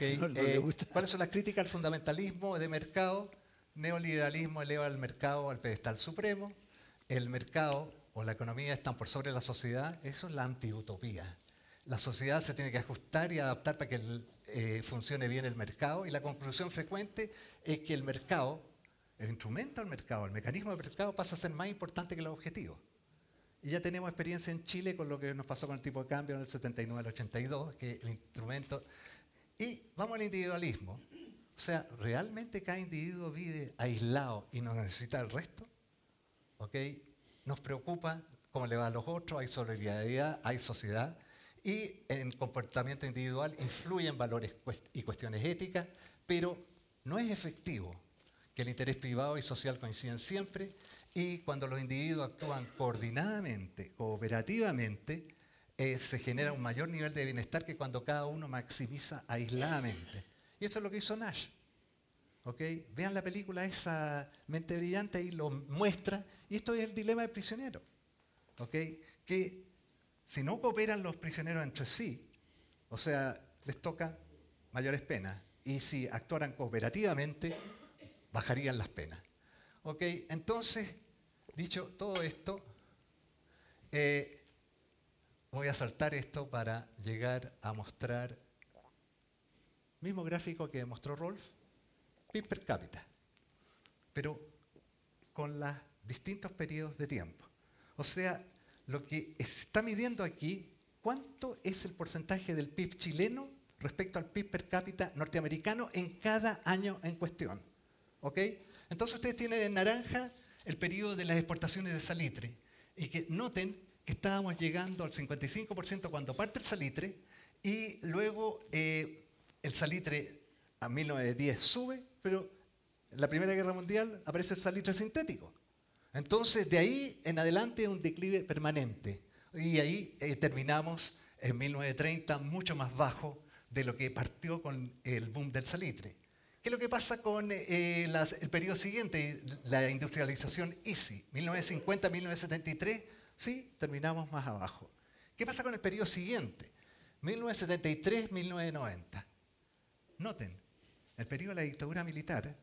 Eh, ¿Cuáles son las críticas al fundamentalismo de mercado? neoliberalismo eleva al mercado al pedestal supremo, el mercado o la economía están por sobre la sociedad, eso es la antiutopía. La sociedad se tiene que ajustar y adaptar para que eh, funcione bien el mercado y la conclusión frecuente es que el mercado, el instrumento del mercado, el mecanismo del mercado pasa a ser más importante que los objetivos. Y ya tenemos experiencia en Chile con lo que nos pasó con el tipo de cambio en el 79 al 82, que el instrumento... Y vamos al individualismo. O sea, ¿realmente cada individuo vive aislado y no necesita el resto? ¿Ok? Nos preocupa cómo le va a los otros, hay solidaridad, hay sociedad, y en comportamiento individual influyen valores y cuestiones éticas, pero no es efectivo que el interés privado y social coinciden siempre, y cuando los individuos actúan coordinadamente, cooperativamente, eh, se genera un mayor nivel de bienestar que cuando cada uno maximiza aisladamente. Y eso es lo que hizo Nash. ¿Okay? Vean la película esa mente brillante y lo muestra. Y esto es el dilema del prisionero. ¿Okay? Que si no cooperan los prisioneros entre sí, o sea, les toca mayores penas. Y si actuaran cooperativamente, bajarían las penas. ¿Okay? Entonces, dicho todo esto, eh, voy a saltar esto para llegar a mostrar Mismo gráfico que mostró Rolf, PIB per cápita, pero con los distintos periodos de tiempo. O sea, lo que está midiendo aquí, ¿cuánto es el porcentaje del PIB chileno respecto al PIB per cápita norteamericano en cada año en cuestión? ¿Ok? Entonces ustedes tienen en naranja el periodo de las exportaciones de salitre y que noten que estábamos llegando al 55% cuando parte el salitre y luego eh, el salitre a 1910 sube, pero en la Primera Guerra Mundial aparece el salitre sintético. Entonces, de ahí en adelante un declive permanente. Y ahí eh, terminamos en 1930 mucho más bajo de lo que partió con el boom del salitre. ¿Qué es lo que pasa con eh, el periodo siguiente, la industrialización EASY, 1950-1973? Sí, terminamos más abajo. ¿Qué pasa con el periodo siguiente? 1973-1990. Noten, el periodo de la dictadura militar,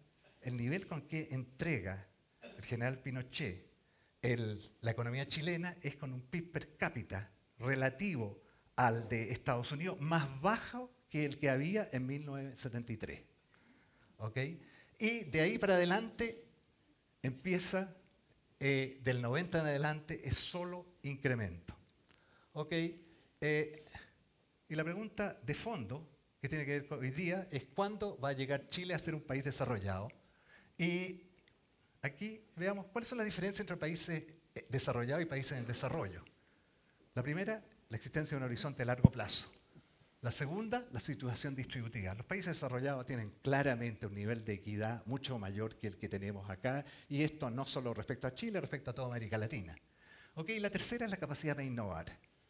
el nivel con que entrega el general Pinochet la economía chilena es con un PIB per cápita relativo al de Estados Unidos más bajo que el que había en 1973. Y de ahí para adelante empieza, eh, del 90 en adelante es solo incremento. Eh, y la pregunta de fondo que tiene que ver con hoy día es cuándo va a llegar Chile a ser un país desarrollado. Y aquí veamos cuáles son las diferencias entre países eh, desarrollados y países en desarrollo. La primera, la existencia de un horizonte a largo plazo. La segunda, la situación distributiva. Los países desarrollados tienen claramente un nivel de equidad mucho mayor que el que tenemos acá, y esto no solo respecto a Chile, respecto a toda América Latina. ¿Okay? La tercera es la capacidad de innovar.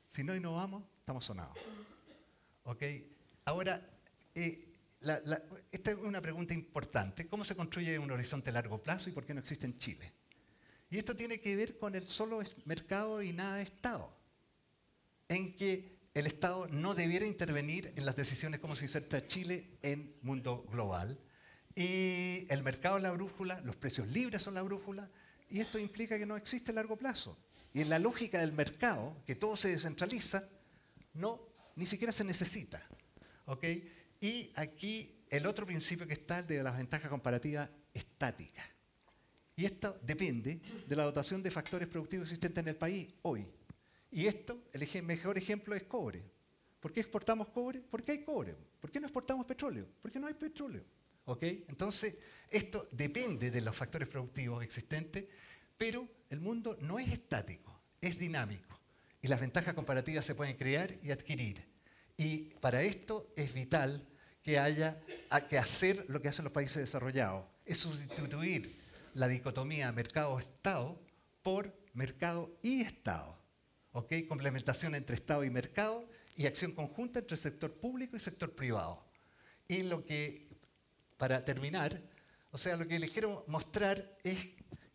Si no innovamos, estamos sonados. ¿Ok? Ahora, eh, esta es una pregunta importante. ¿Cómo se construye un horizonte a largo plazo y por qué no existe en Chile? Y esto tiene que ver con el solo mercado y nada de Estado. En que el Estado no debiera intervenir en las decisiones como se inserta Chile en mundo global. Y el mercado es la brújula, los precios libres son la brújula, y esto implica que no existe largo plazo. Y en la lógica del mercado, que todo se descentraliza, no, ni siquiera se necesita. Y aquí el otro principio que está, el de las ventajas comparativas estáticas. Y esto depende de la dotación de factores productivos existentes en el país hoy. Y esto, el mejor ejemplo es cobre. ¿Por qué exportamos cobre? Porque hay cobre. ¿Por qué no exportamos petróleo? Porque no hay petróleo. ¿Ok? Entonces, esto depende de los factores productivos existentes, pero el mundo no es estático, es dinámico. Y las ventajas comparativas se pueden crear y adquirir. Y para esto es vital que haya que hacer lo que hacen los países desarrollados, es sustituir la dicotomía mercado-estado por mercado y estado. ¿Ok? Complementación entre estado y mercado y acción conjunta entre sector público y sector privado. Y lo que, para terminar, o sea, lo que les quiero mostrar es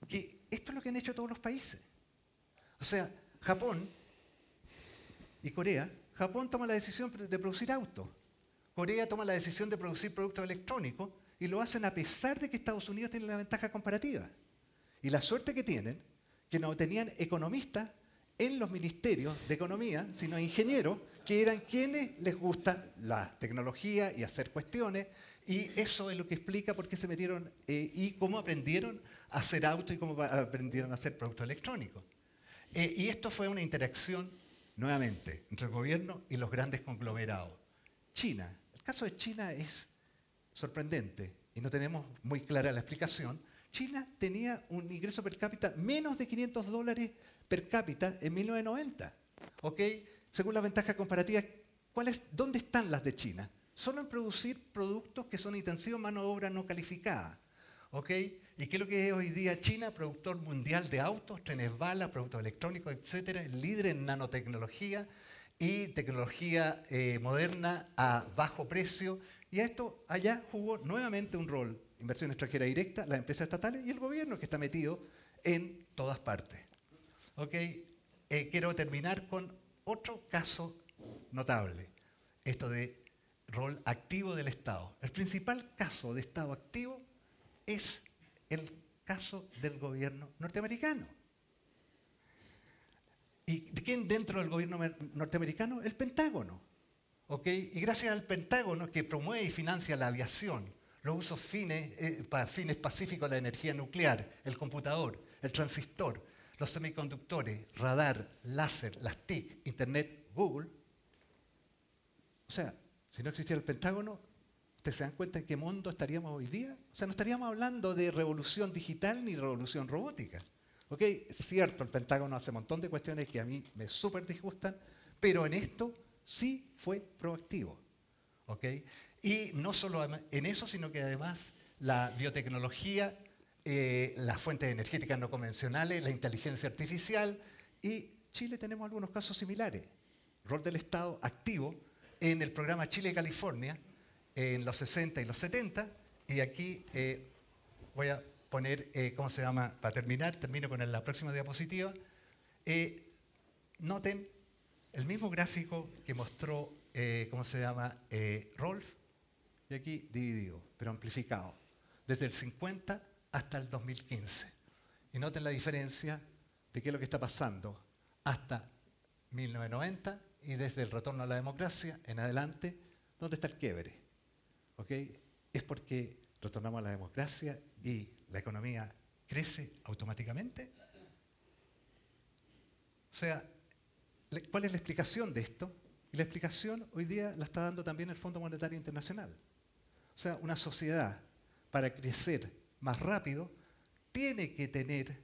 que esto es lo que han hecho todos los países. O sea, Japón y Corea Japón toma la decisión de producir autos. Corea toma la decisión de producir productos electrónicos y lo hacen a pesar de que Estados Unidos tiene la ventaja comparativa. Y la suerte que tienen, que no tenían economistas en los ministerios de economía, sino ingenieros, que eran quienes les gusta la tecnología y hacer cuestiones, y eso es lo que explica por qué se metieron eh, y cómo aprendieron a hacer autos y cómo aprendieron a hacer productos electrónicos. Eh, y esto fue una interacción nuevamente, entre el gobierno y los grandes conglomerados. China, el caso de China es sorprendente y no tenemos muy clara la explicación. China tenía un ingreso per cápita menos de 500 dólares per cápita en 1990. ¿Ok? Según la ventaja comparativa, ¿dónde están las de China? Solo en producir productos que son intensivos mano de obra no calificada. ¿Ok? ¿Y qué es lo que es hoy día China? Productor mundial de autos, trenes bala, productos electrónicos, etcétera, líder en nanotecnología y tecnología eh, moderna a bajo precio. Y a esto allá jugó nuevamente un rol, inversión extranjera directa, las empresas estatales y el gobierno que está metido en todas partes. ¿Ok? Eh, quiero terminar con otro caso notable, esto de rol activo del Estado. El principal caso de Estado activo es el caso del gobierno norteamericano. ¿Y de quién dentro del gobierno norteamericano? El Pentágono. Y gracias al Pentágono que promueve y financia la aviación, los usos fines, eh, para fines pacíficos de la energía nuclear, el computador, el transistor, los semiconductores, radar, láser, las TIC, Internet, Google. O sea, si no existiera el Pentágono, ¿Ustedes se dan cuenta en qué mundo estaríamos hoy día? O sea, no estaríamos hablando de revolución digital ni revolución robótica. ¿Ok? Es cierto, el Pentágono hace un montón de cuestiones que a mí me súper disgustan, pero en esto sí fue proactivo. ¿Ok? Y no solo en eso, sino que además la biotecnología, eh, las fuentes energéticas no convencionales, la inteligencia artificial, y Chile tenemos algunos casos similares. Rol del Estado activo en el programa Chile-California, en los 60 y los 70, y aquí eh, voy a poner, eh, ¿cómo se llama? Para terminar, termino con la próxima diapositiva. Eh, noten el mismo gráfico que mostró, ¿cómo se llama? Rolf, y aquí dividido, pero amplificado, desde el 50 hasta el 2015. Y noten la diferencia de qué es lo que está pasando hasta 1990 y desde el retorno a la democracia en adelante, ¿dónde está el quiebre? es porque retornamos a la democracia y la economía crece automáticamente. O sea, ¿cuál es la explicación de esto? Y la explicación hoy día la está dando también el Fondo Monetario Internacional. O sea, una sociedad para crecer más rápido tiene que tener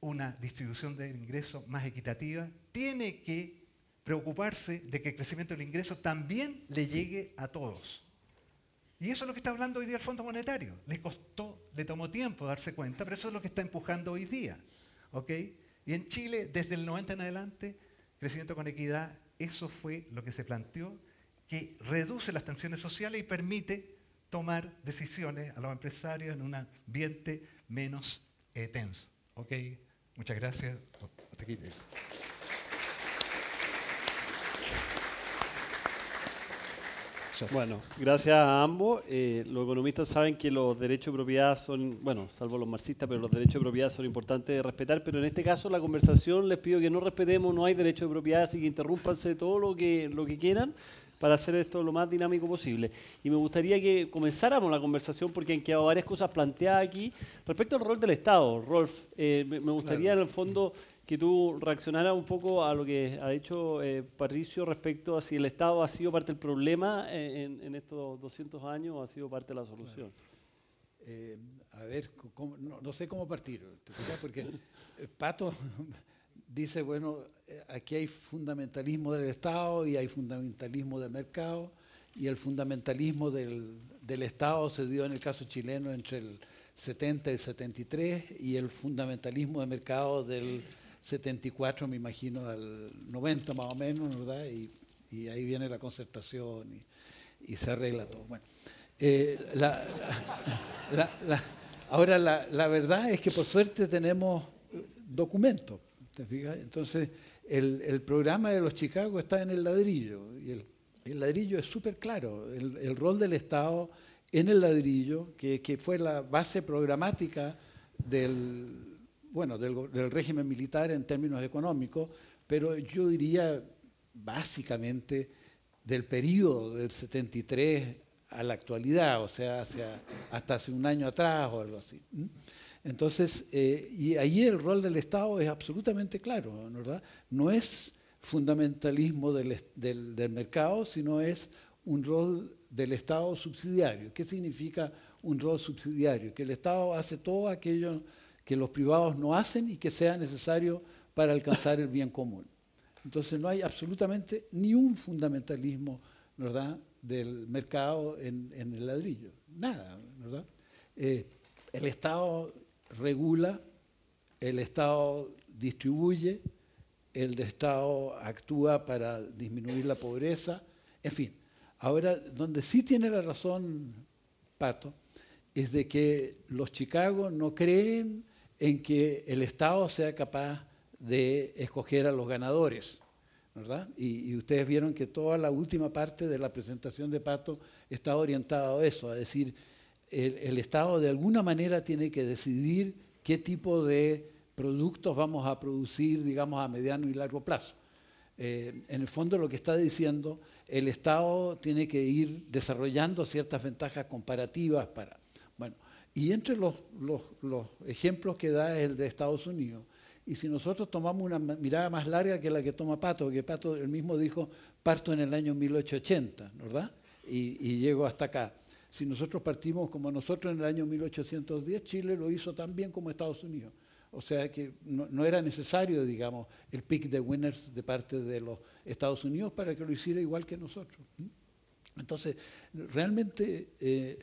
una distribución del ingreso más equitativa, tiene que preocuparse de que el crecimiento del ingreso también le llegue a todos. Y eso es lo que está hablando hoy día el Fondo Monetario. Le costó, le tomó tiempo darse cuenta, pero eso es lo que está empujando hoy día. ¿ok? Y en Chile, desde el 90 en adelante, crecimiento con equidad, eso fue lo que se planteó, que reduce las tensiones sociales y permite tomar decisiones a los empresarios en un ambiente menos eh, tenso. ¿Ok? Muchas gracias. Hasta aquí. Bueno, gracias a ambos. Eh, los economistas saben que los derechos de propiedad son, bueno, salvo los marxistas, pero los derechos de propiedad son importantes de respetar, pero en este caso la conversación les pido que no respetemos, no hay derecho de propiedad, así que interrúmpanse todo lo que, lo que quieran para hacer esto lo más dinámico posible. Y me gustaría que comenzáramos la conversación porque han quedado varias cosas planteadas aquí respecto al rol del Estado. Rolf, eh, me gustaría en el fondo que tú reaccionaras un poco a lo que ha dicho eh, Patricio respecto a si el Estado ha sido parte del problema eh, en, estos 200 años o ha sido parte de la solución. Eh, a ver, no, sé cómo partir, porque Pato dice, bueno, aquí hay fundamentalismo del Estado y hay fundamentalismo del mercado, y el fundamentalismo del, del Estado se dio en el caso chileno entre el 70 y el 73, y el fundamentalismo del mercado del 74, me imagino, al 90 más o menos, ¿verdad? Y, ahí viene la concertación y, se arregla todo. Bueno, eh, ahora la, verdad es que por suerte tenemos documentos, Entonces, el, programa de los Chicago está en el ladrillo y el, ladrillo es súper claro, el, rol del Estado en el ladrillo, que fue la base programática del bueno, del, régimen militar en términos económicos, pero yo diría básicamente del periodo del 73 a la actualidad, o sea, hasta hace un año atrás o algo así. Entonces, eh, y ahí el rol del Estado es absolutamente claro, ¿verdad? No es fundamentalismo del, del, mercado, sino es un rol del Estado subsidiario. ¿Qué significa un rol subsidiario? Que el Estado hace todo aquello que los privados no hacen y que sea necesario para alcanzar el bien común. Entonces no hay absolutamente ni un fundamentalismo ¿verdad? del mercado en, el ladrillo, nada. ¿verdad? Eh, el Estado regula, el Estado distribuye, el Estado actúa para disminuir la pobreza, en fin. Ahora, donde sí tiene la razón Pato, es de que los Chicago no creen en que el Estado sea capaz de escoger a los ganadores. ¿verdad? Y, ustedes vieron que toda la última parte de la presentación de Pato está orientada a eso, a decir, el, Estado de alguna manera tiene que decidir qué tipo de productos vamos a producir, digamos, a mediano y largo plazo. Eh, en el fondo lo que está diciendo, el Estado tiene que ir desarrollando ciertas ventajas comparativas para... Bueno, y entre los, ejemplos que da el de Estados Unidos. Y si nosotros tomamos una mirada más larga que la que toma Pato, que Pato él mismo dijo, parto en el año 1880, ¿verdad? Y, y llego hasta acá. Si nosotros partimos como nosotros en el año 1810, Chile lo hizo tan bien como Estados Unidos. O sea que no, era necesario, digamos, el pick de winners de parte de los Estados Unidos para que lo hiciera igual que nosotros. Entonces, realmente eh,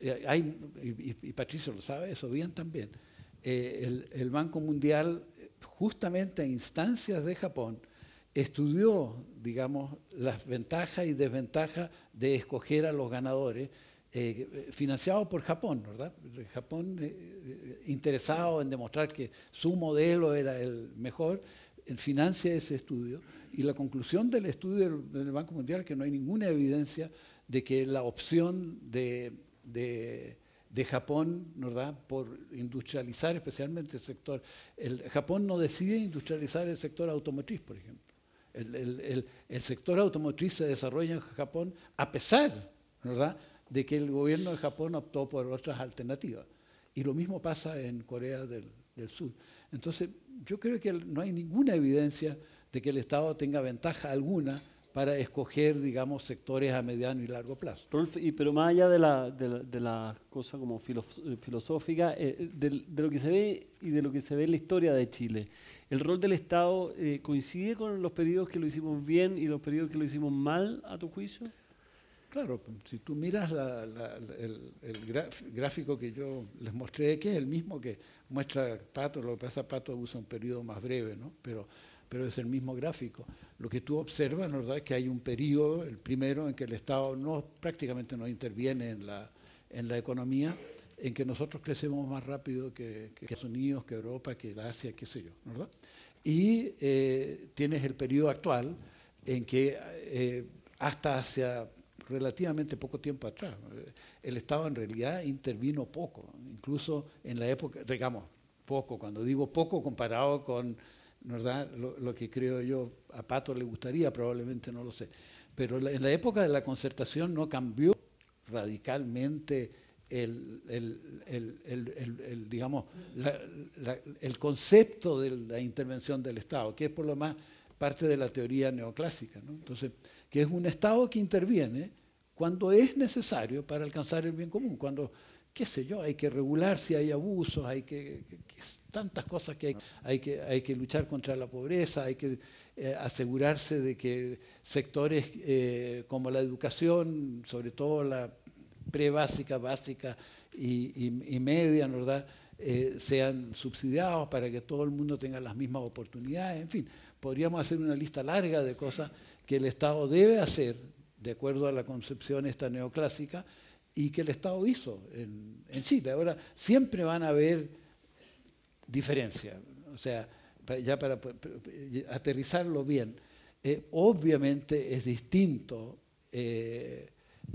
eh, hay, y, Patricio lo sabe eso bien también, eh, el, Banco Mundial, justamente a instancias de Japón, estudió, digamos, las ventajas y desventajas de escoger a los ganadores, eh, financiado por Japón, ¿verdad? Japón interesado en demostrar que su modelo era el mejor, financia ese estudio y la conclusión del estudio del Banco Mundial es que no hay ninguna evidencia de que la opción de de, Japón, ¿verdad? Por industrializar especialmente el sector. El, Japón no decide industrializar el sector automotriz, por ejemplo. El, sector automotriz se desarrolla en Japón a pesar, ¿verdad? De que el gobierno de Japón optó por otras alternativas. Y lo mismo pasa en Corea del, Sur. Entonces, yo creo que no hay ninguna evidencia de que el Estado tenga ventaja alguna para escoger, digamos, sectores a mediano y largo plazo. Rolf, y, pero más allá de la, de la, cosa como filosófica, eh, de, lo que se ve y de lo que se ve en la historia de Chile, ¿el rol del Estado eh, coincide con los periodos que lo hicimos bien y los periodos que lo hicimos mal, a tu juicio? Claro, si tú miras el, gráfico que yo les mostré, que es el mismo que muestra Pato, lo que pasa Pato usa un periodo más breve, ¿no? Pero es el mismo gráfico. Lo que tú observas, ¿verdad?, es que hay un periodo, el primero, en que el Estado no, prácticamente no interviene en la, economía, en que nosotros crecemos más rápido que, Estados Unidos, que Europa, que Asia, qué sé yo, ¿verdad? Y eh, tienes el periodo actual en que eh, hasta hacia relativamente poco tiempo atrás, el Estado en realidad intervino poco, incluso en la época, digamos, poco, cuando digo poco comparado con ¿verdad? Lo, que creo yo a Pato le gustaría, probablemente no lo sé. Pero en la época de la concertación no cambió radicalmente el, digamos, el concepto de la intervención del Estado, que es por lo más parte de la teoría neoclásica. Entonces, que es un Estado que interviene cuando es necesario para alcanzar el bien común, cuando, qué sé yo, hay que regular si hay abusos, hay que, tantas cosas que hay, hay que hay que luchar contra la pobreza, hay que eh, asegurarse de que sectores eh, como la educación, sobre todo la pre-básica, básica y, media, ¿verdad? Eh, sean subsidiados para que todo el mundo tenga las mismas oportunidades, en fin, podríamos hacer una lista larga de cosas que el Estado debe hacer de acuerdo a la concepción esta neoclásica y que el Estado hizo en, Chile. Ahora, siempre van a haber diferencias, o sea, ya para aterrizarlo bien, eh, obviamente es distinto eh,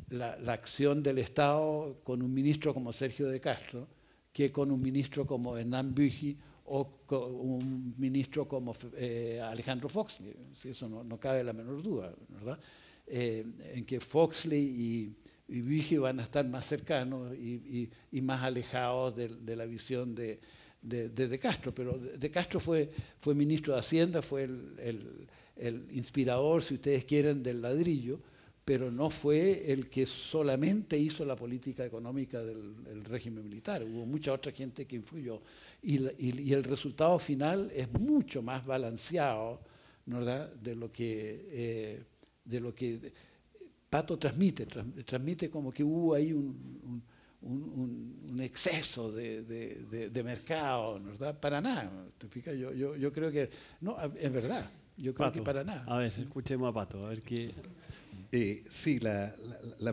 la, acción del Estado con un ministro como Sergio de Castro que con un ministro como Hernán Büchi o un ministro como eh, Alejandro Foxley, si eso no, cabe la menor duda, ¿verdad? Eh, en que Foxley y, y van a estar más cercanos y, más alejados de, la visión de, de, Castro, pero de, Castro fue, fue ministro de Hacienda, fue el, el inspirador, si ustedes quieren, del ladrillo, pero no fue el que solamente hizo la política económica del, régimen militar, hubo mucha otra gente que influyó. Y, el resultado final es mucho más balanceado ¿verdad? de lo que, eh, de lo que Pato transmite, transmite como que hubo ahí un, exceso de, mercado, ¿verdad? Para nada, ¿te Yo, yo, yo creo que, no, es verdad, yo creo que para nada. A ver, escuchemos a Pato, a ver qué... Eh, sí, la,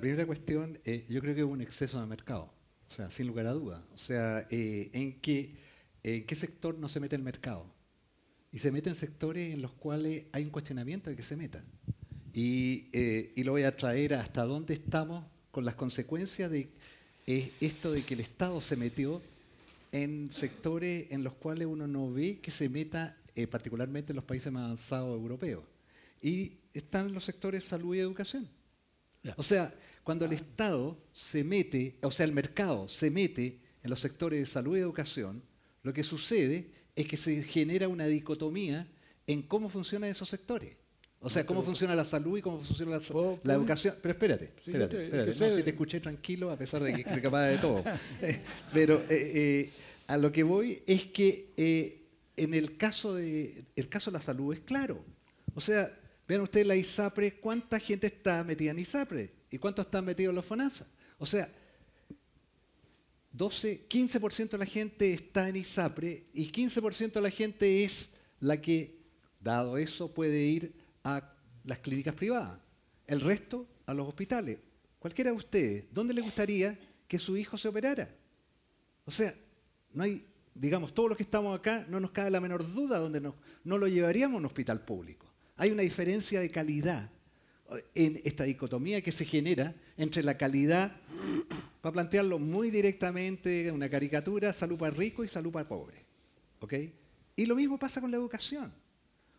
primera cuestión, eh, yo creo que hubo un exceso de mercado, o sea, sin lugar a dudas. O sea, eh, ¿en, qué, qué sector no se mete el mercado? Y se mete en sectores en los cuales hay un cuestionamiento de que se meta. Y, y lo voy a traer hasta dónde estamos con las consecuencias de esto de que el Estado se metió en sectores en los cuales uno no ve que se meta, particularmente en los países más avanzados europeos. Y están los sectores salud y educación. O sea, cuando el Estado se mete, o sea, el mercado se mete en los sectores de salud y educación, lo que sucede es que se genera una dicotomía en cómo funcionan esos sectores. O sea, cómo funciona la salud y cómo funciona la, educación. Pero espérate, espérate, espérate. No, si te escuché tranquilo, a pesar de que soy capaz de todo. [laughs] Pero eh, eh, a lo que voy es que eh, en el caso, de, el caso de la salud es claro. O sea, Vean ustedes la ISAPRE, cuánta gente está metida en ISAPRE y cuántos están metidos en los FONASA. O sea, 12, 15% de la gente está en ISAPRE y 15% de la gente es la que, dado eso, puede ir a las clínicas privadas. El resto a los hospitales. Cualquiera de ustedes, ¿dónde le gustaría que su hijo se operara? O sea, no hay, digamos, todos los que estamos acá, no nos cabe la menor duda donde no, no lo llevaríamos a un hospital público. Hay una diferencia de calidad en esta dicotomía que se genera entre la calidad, para plantearlo muy directamente, una caricatura, salud para rico y salud para pobre. ¿ok? Y lo mismo pasa con la educación.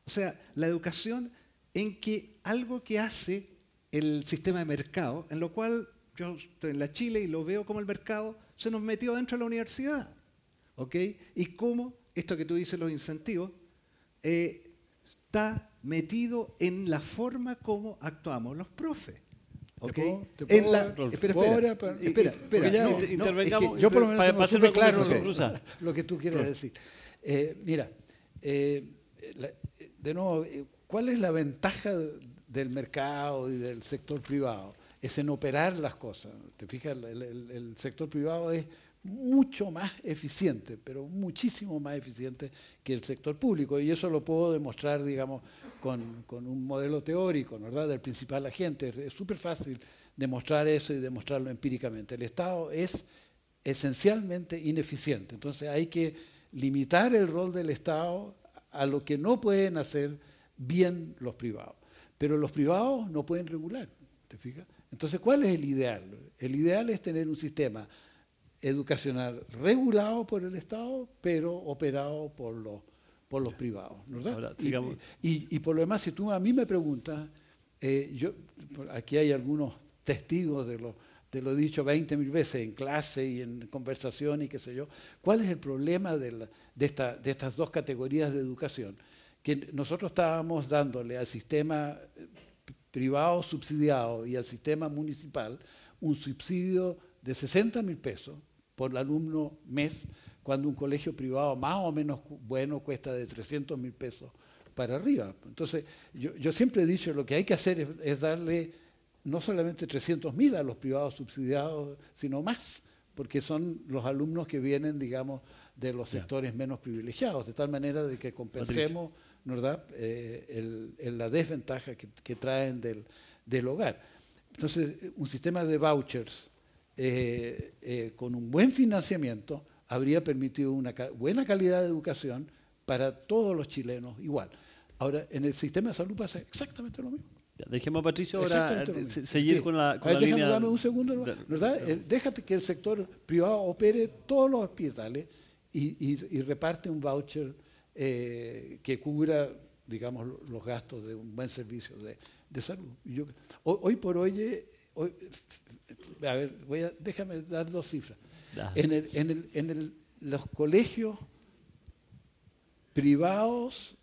O sea, la educación en que algo que hace el sistema de mercado, en lo cual yo estoy en la Chile y lo veo como el mercado se nos metió dentro de la universidad. ¿ok? Y cómo, esto que tú dices, los incentivos, eh, está metido en la forma como actuamos los profes. ¿Ok? en la, espera, espera, espera, intervengamos. yo por lo menos para, hacer claro [laughs] lo, que tú quieres decir. Eh, mira, eh, de nuevo, eh, ¿cuál es la ventaja del mercado y del sector privado? Es en operar las cosas. ¿Te fijas? El, el sector privado es mucho más eficiente, pero muchísimo más eficiente que el sector público. Y eso lo puedo demostrar, digamos, con, un modelo teórico, ¿verdad?, del principal agente. Es súper fácil demostrar eso y demostrarlo empíricamente. El Estado es esencialmente ineficiente. Entonces hay que limitar el rol del Estado a lo que no pueden hacer bien los privados. Pero los privados no pueden regular, ¿te fijas? Entonces, ¿cuál es el ideal? El ideal es tener un sistema educacional regulado por el Estado, pero operado por los, por los privados. ¿verdad? y, por lo demás, si tú a mí me preguntas, eh, yo, aquí hay algunos testigos de lo, de lo dicho 20 mil veces en clase y en conversación y qué sé yo, ¿cuál es el problema de, de, esta, de estas dos categorías de educación? Que nosotros estábamos dándole al sistema eh, privado subsidiado y al sistema municipal un subsidio de 60 mil pesos por alumno mes, cuando un colegio privado más o menos bueno cuesta de 300 mil pesos para arriba. Entonces, yo, siempre he dicho, lo que hay que hacer es, darle no solamente 300 mil a los privados subsidiados, sino más, porque son los alumnos que vienen, digamos, de los sectores menos privilegiados, de tal manera de que compensemos ¿verdad? Eh, la desventaja que, traen del, del hogar. Entonces, un sistema de vouchers eh, eh, con un buen financiamiento habría permitido una buena calidad de educación para todos los chilenos igual. Ahora, en el sistema de salud pasa exactamente lo mismo. dejemos a Patricio ahora seguir con la, con déjame, Dame un segundo, ¿verdad? Eh, déjate que el sector privado opere todos los hospitales y, reparte un voucher que cubra, digamos, los gastos de un buen servicio de, salud. Yo, hoy, por hoy, hoy a ver, voy a, déjame dar dos cifras. En, el, en, el, en el, los colegios privados,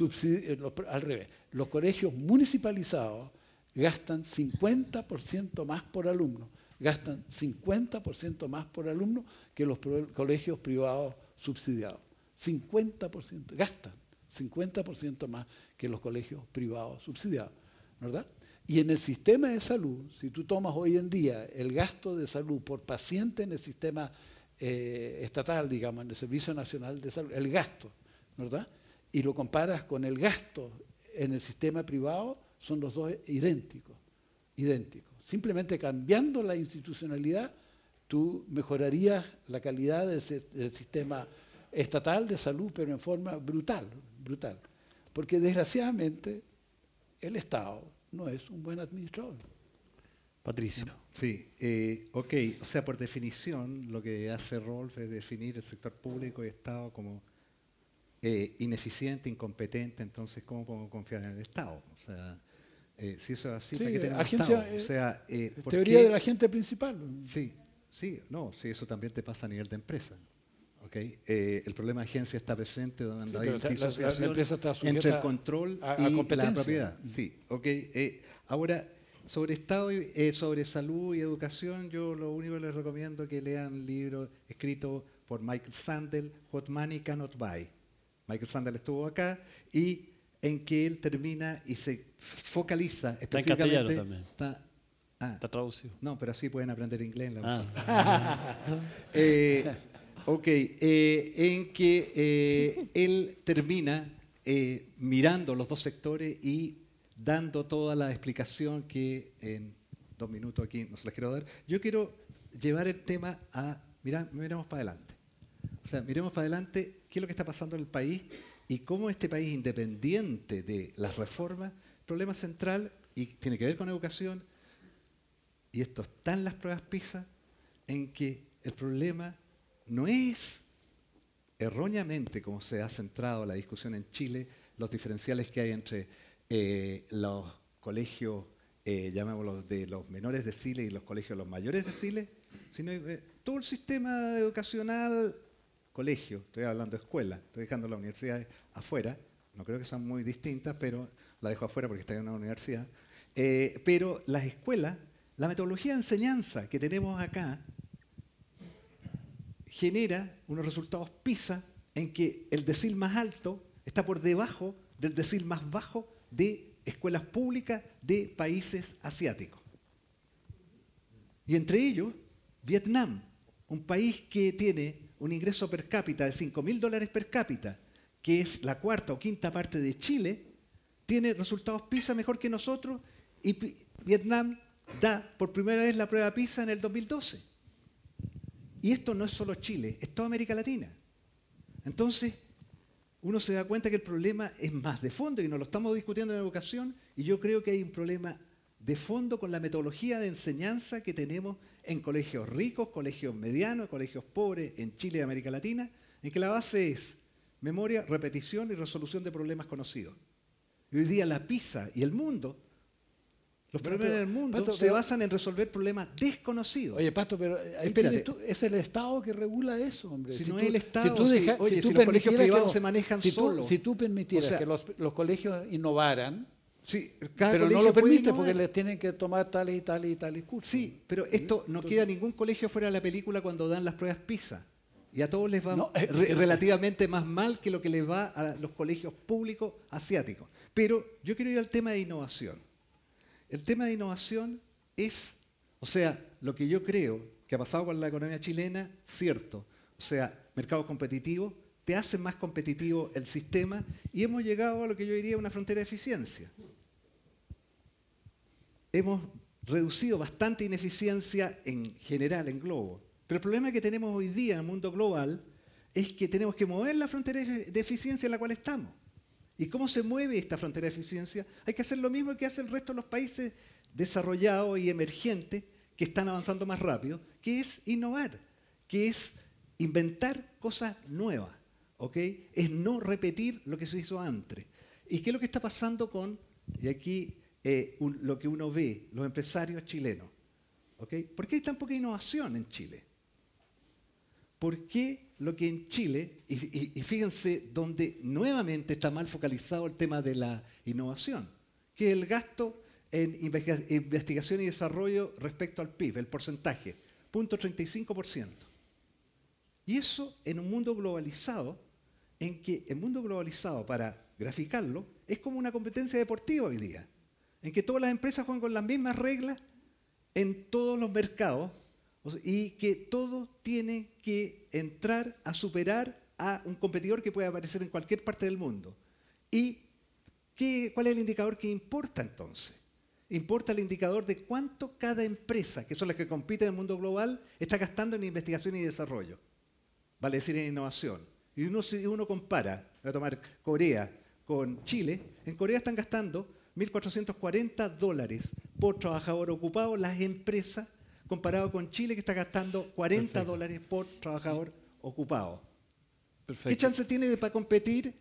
eh, al revés, los colegios municipalizados gastan 50% más por alumno, gastan 50% más por alumno que los colegios privados subsidiados. 50%, gastan 50% más que los colegios privados subsidiados, ¿verdad? Y en el sistema de salud, si tú tomas hoy en día el gasto de salud por paciente en el sistema eh, estatal, digamos, en el Servicio Nacional de Salud, el gasto, ¿verdad? Y lo comparas con el gasto en el sistema privado, son los dos idénticos, idénticos. Simplemente cambiando la institucionalidad, tú mejorarías la calidad del, del sistema estatal de salud, pero en forma brutal, brutal. Porque desgraciadamente el Estado no es un buen administrador. Patricio. Sí, eh, ok, o sea, por definición, lo que hace Rolf es definir el sector público y Estado como eh, ineficiente, incompetente, entonces, ¿cómo podemos confiar en el Estado? O sea, eh, si eso es así, sí, ¿para qué tenemos agencia, Estado? O sea, teoría del agente principal. Sí, sí, no, sí, eso también te pasa a nivel de empresa. Okay. Eh, el problema de agencia está presente donde hay entre el control y la propiedad. Sí, okay. Eh, ahora, sobre Estado, eh, sobre salud y educación, yo lo único que les recomiendo es que lean el libro escrito por Michael Sandel, What Money Cannot Buy. Michael Sandel estuvo acá y en que él termina y se focaliza específicamente. Está en también. Ah. Está, traducido. No, pero así pueden aprender inglés en la ah. [laughs] Ok, eh, en que eh, él termina eh, mirando los dos sectores y dando toda la explicación que en dos minutos aquí no se las quiero dar. Yo quiero llevar el tema a, mira, miremos para adelante. O sea, miremos para adelante qué es lo que está pasando en el país y cómo este país, independiente de las reformas, problema central, y tiene que ver con educación, y esto está en las pruebas PISA, en que el problema no es erróneamente como se ha centrado la discusión en Chile, los diferenciales que hay entre eh, los colegios, eh, llamémoslos de los menores de Chile y los colegios de los mayores de Chile, sino eh, todo el sistema educacional, colegio, estoy hablando de escuela, estoy dejando la universidad afuera, no creo que sean muy distintas, pero la dejo afuera porque está en una universidad, pero las escuelas, la metodología de enseñanza que tenemos acá, genera unos resultados PISA en que el decil más alto está por debajo del decil más bajo de escuelas públicas de países asiáticos. Y entre ellos, Vietnam. un país que tiene un ingreso per cápita de 5 mil dólares per cápita, que es la cuarta o quinta parte de Chile, tiene resultados PISA mejor que nosotros y Vietnam da por primera vez la prueba PISA en el 2012. Y esto no es solo Chile, es toda América Latina. Entonces, uno se da cuenta que el problema es más de fondo y nos lo estamos discutiendo en educación y yo creo que hay un problema de fondo con la metodología de enseñanza que tenemos en colegios ricos, colegios medianos, colegios pobres en Chile y América Latina, en que la base es memoria, repetición y resolución de problemas conocidos. Y hoy día la PISA y el mundo los problemas del mundo se basan en resolver problemas desconocidos. Oye, Pasto, pero ahí tú, es el Estado que regula eso, hombre. Si, no es el Estado, si, tú oye, si, los colegios privados se manejan si solos. si tú permitieras que los, los, colegios innovaran, sí, pero no lo permite porque les tienen que tomar tales y tales y tales cursos. Sí, pero esto no queda ningún colegio fuera de la película cuando dan las pruebas PISA. Y a todos les va relativamente más mal que lo que les va a los colegios públicos asiáticos. Pero yo quiero ir al tema de innovación. El tema de innovación es, o sea, lo que yo creo que ha pasado con la economía chilena, cierto. O sea, mercados competitivos, te hacen más competitivo el sistema y hemos llegado a lo que yo diría una frontera de eficiencia. Hemos reducido bastante ineficiencia en general, en globo. Pero el problema que tenemos hoy día en el mundo global es que tenemos que mover la frontera de eficiencia en la cual estamos. ¿Y cómo se mueve esta frontera de eficiencia? Hay que hacer lo mismo que hace el resto de los países desarrollados y emergentes que están avanzando más rápido, que es innovar, que es inventar cosas nuevas, ¿ok? Es no repetir lo que se hizo antes. ¿Y qué es lo que está pasando con, y aquí eh, lo que uno ve, los empresarios chilenos? ¿ok? ¿Por qué hay tan poca innovación en Chile? ¿Por qué lo que en Chile, y, fíjense donde nuevamente está mal focalizado el tema de la innovación, que el gasto en investigación y desarrollo respecto al PIB, el porcentaje, 0.35%. Y eso en un mundo globalizado, en que el mundo globalizado, para graficarlo, es como una competencia deportiva hoy día, en que todas las empresas juegan con las mismas reglas en todos los mercados y que todo tiene que entrar a superar a un competidor que puede aparecer en cualquier parte del mundo. ¿Y qué, cuál es el indicador que importa entonces? Importa el indicador de cuánto cada empresa, que son las que compiten en el mundo global, está gastando en investigación y desarrollo. Vale decir, en innovación. Y uno, si uno compara, voy a tomar Corea con Chile, en Corea están gastando 1.440 dólares por trabajador ocupado las empresas comparado con Chile que está gastando 40 dólares por trabajador ocupado. ¿Qué chance tiene de, para competir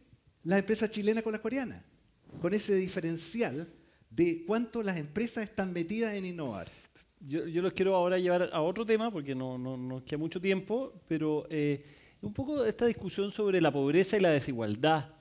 la empresa chilena con la coreana? Con ese diferencial de cuánto las empresas están metidas en innovar. Yo, los quiero ahora llevar a otro tema porque no, nos queda mucho tiempo, pero eh, un poco esta discusión sobre la pobreza y la desigualdad.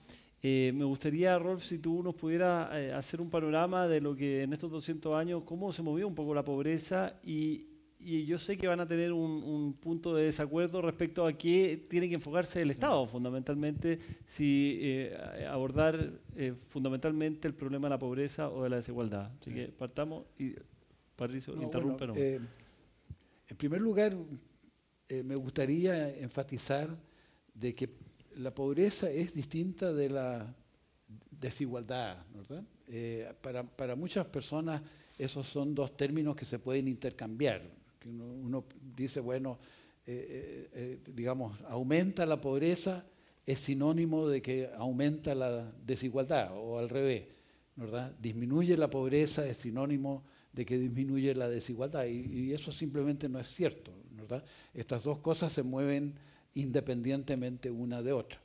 Eh, me gustaría, Rolf, si tú nos pudieras eh, hacer un panorama de lo que en estos 200 años, cómo se movió un poco la pobreza y, y yo sé que van a tener un, punto de desacuerdo respecto a qué tiene que enfocarse el Estado, fundamentalmente, si eh, abordar eh, fundamentalmente el problema de la pobreza o de la desigualdad. Así que partamos y Patricio, no, eh, en primer lugar, me gustaría enfatizar de que la pobreza es distinta de la desigualdad, ¿verdad? para, para muchas personas esos son dos términos que se pueden intercambiar uno, dice, bueno, eh, eh, eh, digamos, aumenta la pobreza es sinónimo de que aumenta la desigualdad o al revés, ¿verdad? Disminuye la pobreza es sinónimo de que disminuye la desigualdad y, eso simplemente no es cierto, ¿verdad? Estas dos cosas se mueven independientemente una de otra.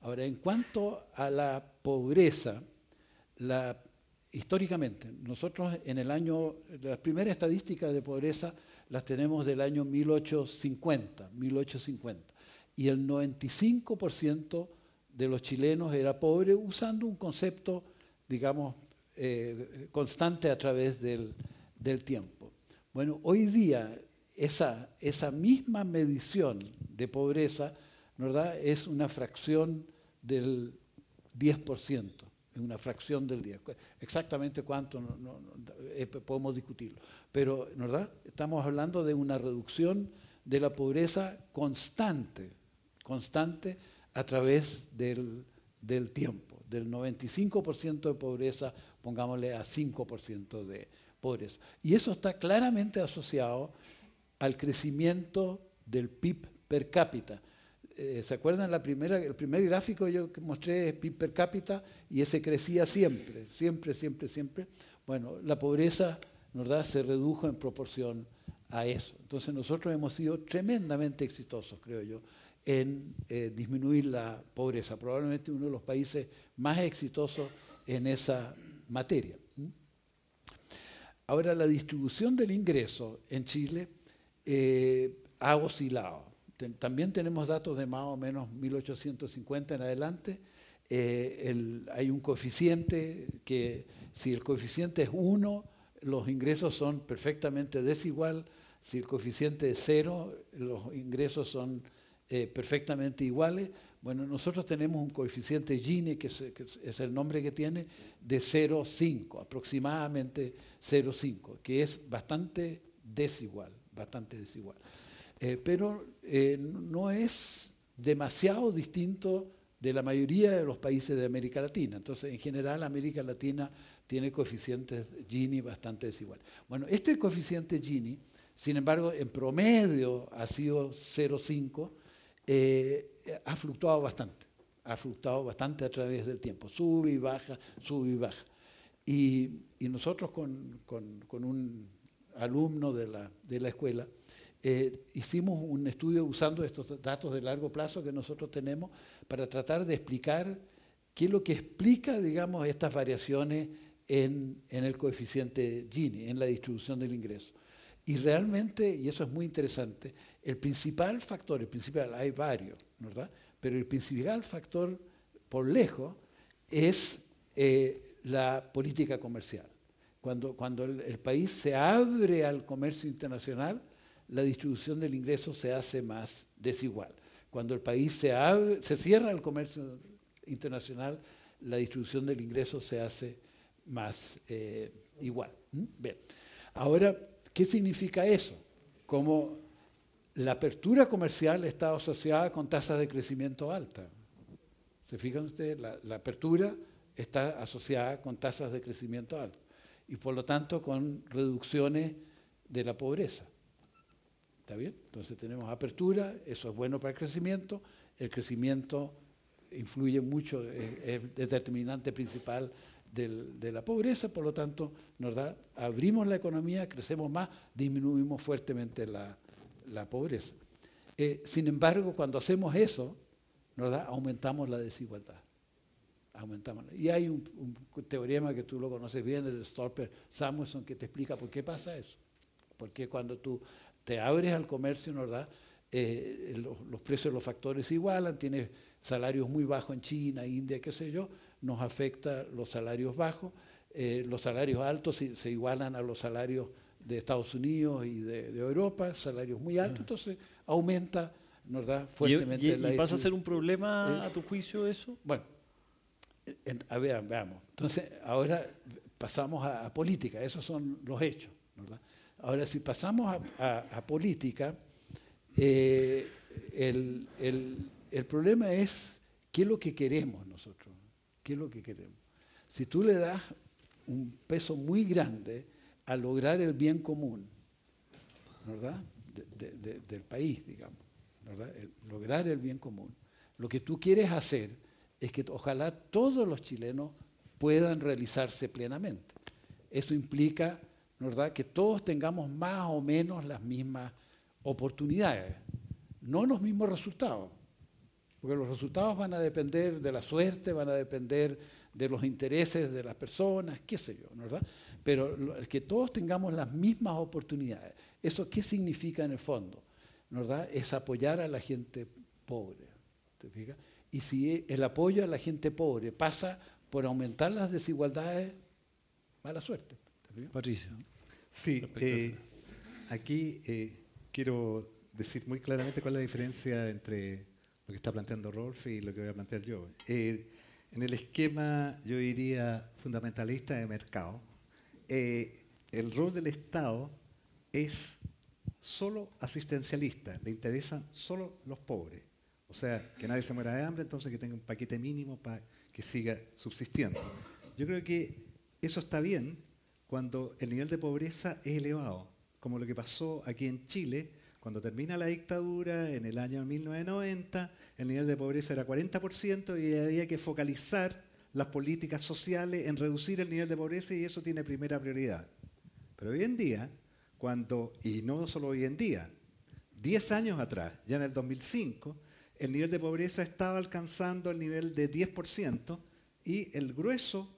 Ahora, en cuanto a la pobreza, históricamente, nosotros en el año, las primeras estadísticas de pobreza las tenemos del año 1850, 1850. Y el 95% de los chilenos era pobre usando un concepto, digamos, eh, constante a través del, tiempo. Bueno, hoy día esa, esa misma medición de pobreza ¿verdad? es una fracción del 10% es una fracción del día. Exactamente cuánto no, eh, podemos discutirlo. Pero, ¿verdad? Estamos hablando de una reducción de la pobreza constante, constante a través del, del tiempo, del 95% de pobreza, pongámosle a 5% de pobreza. Y eso está claramente asociado al crecimiento del PIB per cápita. Eh, ¿Se acuerdan la primera, el primer gráfico yo que mostré es PIB per cápita y ese crecía siempre, siempre, siempre, siempre? Bueno, la pobreza ¿verdad? se redujo en proporción a eso. Entonces nosotros hemos sido tremendamente exitosos, creo yo, en eh, disminuir la pobreza, probablemente uno de los países más exitosos en esa materia. Ahora, la distribución del ingreso en Chile eh, ha oscilado. también tenemos datos de más o menos 1850 en adelante. Eh, hay un coeficiente que, si el coeficiente es 1, los ingresos son perfectamente desigual. Si el coeficiente es 0, los ingresos son eh, perfectamente iguales. Bueno, nosotros tenemos un coeficiente Gini, que es, el nombre que tiene, de 0,5, aproximadamente 0,5, que es bastante desigual, bastante desigual. Eh, pero eh, no es demasiado distinto de la mayoría de los países de América Latina. Entonces, en general, América Latina tiene coeficientes Gini bastante desiguales. Bueno, este coeficiente Gini, sin embargo, en promedio ha sido 0,5, eh, ha fluctuado bastante, ha fluctuado bastante a través del tiempo, sube y baja, sube y baja. Y, nosotros con, un alumno de la, de la escuela eh, hicimos un estudio usando estos datos de largo plazo que nosotros tenemos para tratar de explicar qué es lo que explica, digamos, estas variaciones en, en el coeficiente Gini, en la distribución del ingreso. Y realmente, y eso es muy interesante, el principal factor, el principal, hay varios, ¿verdad? Pero el principal factor, por lejos, es eh, la política comercial. Cuando, cuando el, país se abre al comercio internacional, la distribución del ingreso se hace más desigual. Cuando el país se, abre, se cierra al comercio internacional, la distribución del ingreso se hace más eh, igual. Bien. Ahora, ¿qué significa eso? Como la apertura comercial está asociada con tasas de crecimiento altas. ¿Se fijan ustedes? La, apertura está asociada con tasas de crecimiento altas y por lo tanto con reducciones de la pobreza. ¿Está bien? Entonces tenemos apertura, eso es bueno para el crecimiento, el crecimiento influye mucho, es, determinante principal de la pobreza, por lo tanto nos da, abrimos la economía, crecemos más, disminuimos fuertemente la, pobreza. Eh, sin embargo, cuando hacemos eso, aumentamos la desigualdad. Aumentamos. Y hay un, teorema que tú lo conoces bien, el de Storper Samuelson, que te explica por qué pasa eso. Porque cuando tú te abres al comercio, ¿verdad? Eh, los, precios de los factores igualan, tienes salarios muy bajos en China, India, qué sé yo, nos afecta los salarios bajos, eh, los salarios altos se, se igualan a los salarios de Estados Unidos y de, Europa, salarios muy altos, entonces aumenta nos da fuertemente ¿Y, y, pasa a ser un problema eh, a tu juicio eso? Bueno, a ver, veamos. Entonces, ahora pasamos a, política, esos son los hechos. Ahora, si pasamos a, política, eh, el, el, problema es qué es lo que queremos nosotros, qué es lo que queremos. Si tú le das un peso muy grande a lograr el bien común, ¿verdad? del país, digamos, ¿verdad? lograr el bien común. Lo que tú quieres hacer es que ojalá todos los chilenos puedan realizarse plenamente. Eso implica, ¿verdad?, que todos tengamos más o menos las mismas oportunidades, no los mismos resultados, porque los resultados van a depender de la suerte, van a depender de los intereses de las personas, qué sé yo, ¿verdad? pero que todos tengamos las mismas oportunidades. ¿Eso qué significa en el fondo? ¿verdad? Es apoyar a la gente pobre. ¿te fijas? Y si el apoyo a la gente pobre pasa por aumentar las desigualdades, mala suerte. Patricio. Sí, eh, aquí eh, quiero decir muy claramente cuál es la diferencia entre lo que está planteando Rolf y lo que voy a plantear yo. Eh, en el esquema, yo diría, fundamentalista de mercado, eh, el rol del Estado es solo asistencialista, le interesan solo los pobres. O sea, que nadie se muera de hambre, entonces que tenga un paquete mínimo para que siga subsistiendo. Yo creo que eso está bien cuando el nivel de pobreza es elevado, como lo que pasó aquí en Chile, cuando termina la dictadura en el año 1990, el nivel de pobreza era 40% y había que focalizar las políticas sociales en reducir el nivel de pobreza y eso tiene primera prioridad. Pero hoy en día, cuando, y no solo hoy en día, 10 años atrás, ya en el 2005, el nivel de pobreza estaba alcanzando el nivel de 10% y el grueso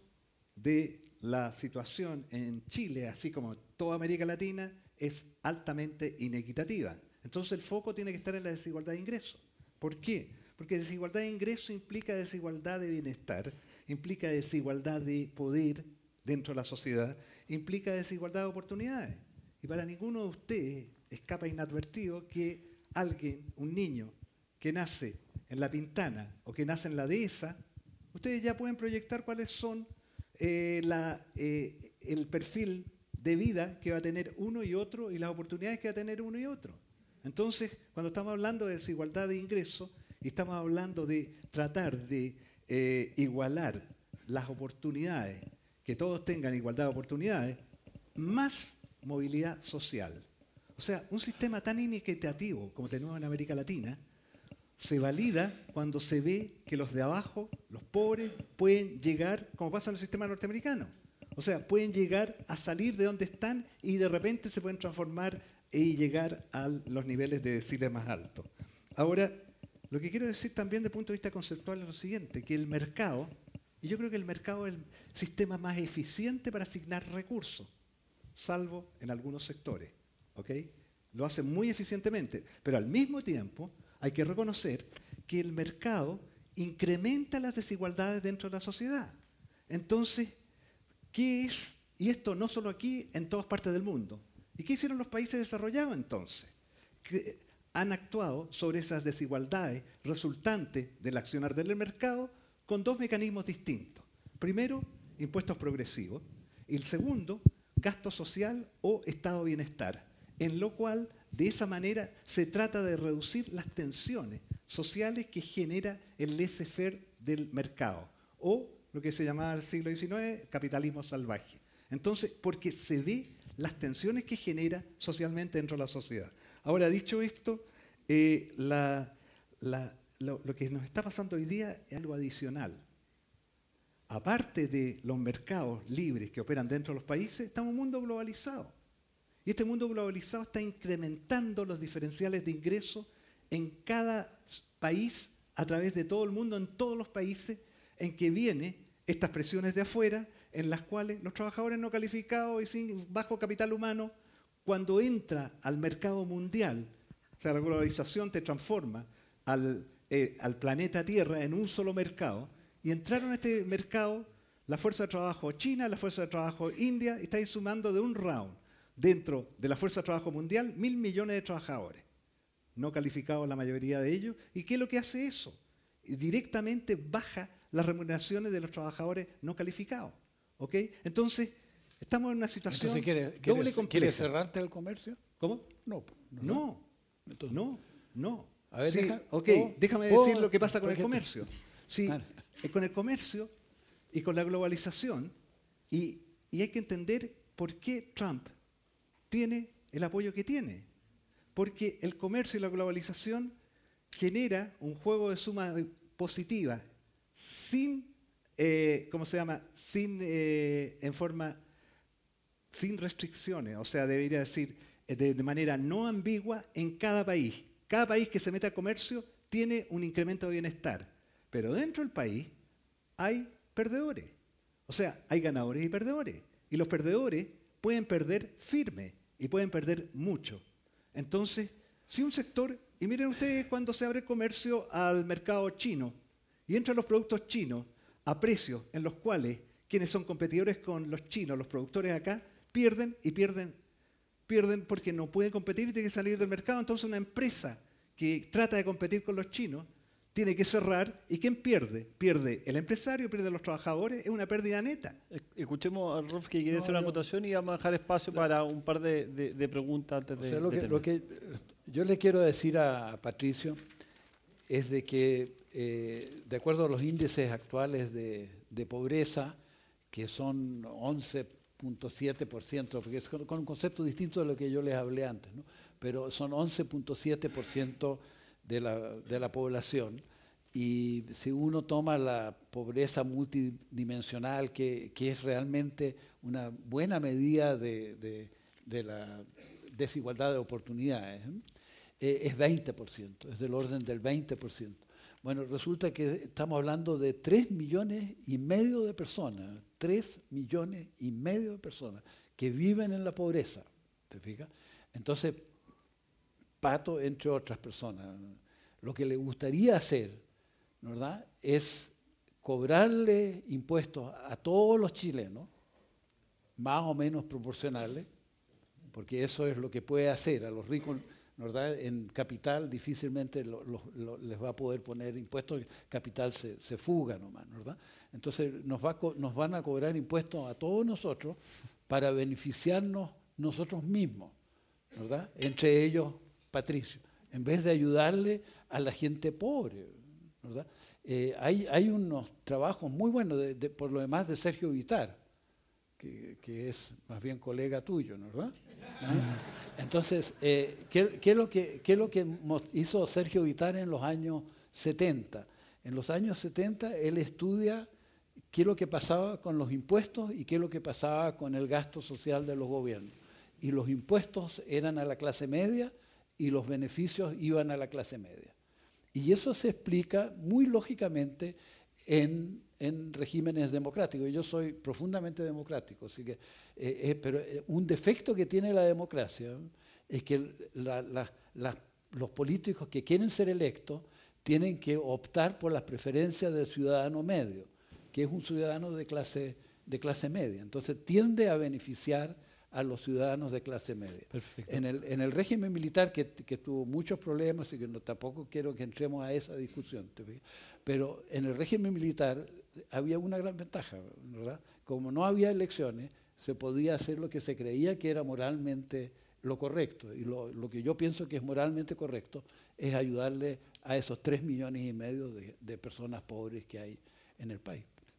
de la situación en Chile, así como toda América Latina, es altamente inequitativa. Entonces el foco tiene que estar en la desigualdad de ingresos. ¿Por qué? Porque desigualdad de ingreso implica desigualdad de bienestar, implica desigualdad de poder dentro de la sociedad, implica desigualdad de oportunidades. Y para ninguno de ustedes escapa inadvertido que alguien, un niño, que nace en la Pintana o que nace en la Dehesa, ustedes ya pueden proyectar cuáles son eh, eh, el perfil de vida que va a tener uno y otro y las oportunidades que va a tener uno y otro. Entonces, cuando estamos hablando de desigualdad de ingresos y estamos hablando de tratar de eh, igualar las oportunidades, que todos tengan igualdad de oportunidades, más movilidad social. O sea, un sistema tan inequitativo como tenemos en América Latina, se valida cuando se ve que los de abajo, los pobres, pueden llegar, como pasa en el sistema norteamericano, o sea, pueden llegar a salir de donde están y de repente se pueden transformar y llegar a los niveles de deciles más altos. Ahora, lo que quiero decir también desde punto de vista conceptual es lo siguiente, que el mercado, y yo creo que el mercado es el sistema más eficiente para asignar recursos, salvo en algunos sectores. ¿ok? Lo hace muy eficientemente, pero al mismo tiempo hay que reconocer que el mercado incrementa las desigualdades dentro de la sociedad. Entonces, ¿Qué es? Y esto no solo aquí, en todas partes del mundo. ¿Y qué hicieron los países desarrollados entonces? Que han actuado sobre esas desigualdades resultantes del accionar del mercado con dos mecanismos distintos. Primero, impuestos progresivos. Y el segundo, gasto social o estado de bienestar. En lo cual, de esa manera, se trata de reducir las tensiones sociales que genera el laissez-faire del mercado o lo que se llamaba el siglo XIX capitalismo salvaje. Entonces, porque se ve las tensiones que genera socialmente dentro de la sociedad. Ahora, dicho esto, eh, lo, lo que nos está pasando hoy día es algo adicional. Aparte de los mercados libres que operan dentro de los países, estamos en un mundo globalizado. Y este mundo globalizado está incrementando los diferenciales de ingresos en cada país, a través de todo el mundo, en todos los países en que viene estas presiones de afuera en las cuales los trabajadores no calificados y sin bajo capital humano, cuando entra al mercado mundial, o sea, la globalización te transforma al, eh, al planeta Tierra en un solo mercado, y entraron a este mercado la fuerza de trabajo china, la fuerza de trabajo india, y estáis sumando de un round dentro de la fuerza de trabajo mundial mil millones de trabajadores, no calificados la mayoría de ellos. ¿Y qué es lo que hace eso? Directamente baja las remuneraciones de los trabajadores no calificados. ¿Ok? Entonces, estamos en una situación Entonces, ¿quiere, doble cerrarte el comercio? ¿Cómo? No. No, no, no. A ver, ok, déjame decir lo que pasa con el comercio. Sí, eh, con el comercio y con la globalización, y, y hay que entender por qué Trump tiene el apoyo que tiene. Porque el comercio y la globalización genera un juego de suma positiva sin, eh, ¿cómo se llama? Sin, eh, en forma, sin restricciones, o sea, debería decir eh, de, manera no ambigua en cada país. Cada país que se meta a comercio tiene un incremento de bienestar, pero dentro del país hay perdedores. O sea, hay ganadores y perdedores. Y los perdedores pueden perder firme y pueden perder mucho. Entonces, si un sector, y miren ustedes cuando se abre comercio al mercado chino, y entran los productos chinos a precios en los cuales quienes son competidores con los chinos, los productores acá, pierden y pierden, pierden porque no pueden competir y tienen que salir del mercado. Entonces una empresa que trata de competir con los chinos tiene que cerrar y ¿quién pierde? Pierde el empresario, pierde los trabajadores, es una pérdida neta. Escuchemos a Rolf que quiere hacer una acotación y vamos a dejar espacio para un par de, preguntas antes de, lo, que, yo le quiero decir a Patricio es de que eh, de acuerdo a los índices actuales de, pobreza, que son 11.7%, porque es con, un concepto distinto de lo que yo les hablé antes, pero son 11.7% de la, de la población. Y si uno toma la pobreza multidimensional, que, es realmente una buena medida de, la desigualdad de oportunidades, eh, es 20%, es del orden del 20%. Bueno, resulta que estamos hablando de 3 millones y medio de personas, 3 millones y medio de personas que viven en la pobreza, ¿te fijas? Entonces, Pato, entre otras personas, lo que le gustaría hacer, ¿verdad?, es cobrarle impuestos a todos los chilenos, más o menos proporcionales, porque eso es lo que puede hacer a los ricos. En capital difícilmente les va a poder poner impuestos, capital se, fuga nomás, ¿verdad? Entonces nos, va, nos van a cobrar impuestos a todos nosotros para beneficiarnos nosotros mismos, ¿verdad? Entre ellos Patricio, en vez de ayudarle a la gente pobre. ¿verdad? Eh, hay, hay, unos trabajos muy buenos, por lo demás, de Sergio Vitar, que, es más bien colega tuyo, ¿no ¿verdad? ¿Ah? Entonces, eh, ¿qué, es lo que, ¿qué, es lo que, hizo Sergio Vitar en los años 70? En los años 70 él estudia qué es lo que pasaba con los impuestos y qué es lo que pasaba con el gasto social de los gobiernos. Y los impuestos eran a la clase media y los beneficios iban a la clase media. Y eso se explica muy lógicamente en, regímenes democráticos. Yo soy profundamente democrático, así que, eh, eh, pero eh, un defecto que tiene la democracia es que los políticos que quieren ser electos tienen que optar por las preferencias del ciudadano medio, que es un ciudadano de clase, de clase media. Entonces tiende a beneficiar a los ciudadanos de clase media. En el, en el régimen militar, que, tuvo muchos problemas y que no, tampoco quiero que entremos a esa discusión, pero en el régimen militar había una gran ventaja, ¿verdad? Como no había elecciones, se podía hacer lo que se creía que era moralmente lo correcto. Y lo, que yo pienso que es moralmente correcto es ayudarle a esos tres millones y medio de personas pobres que hay en el país.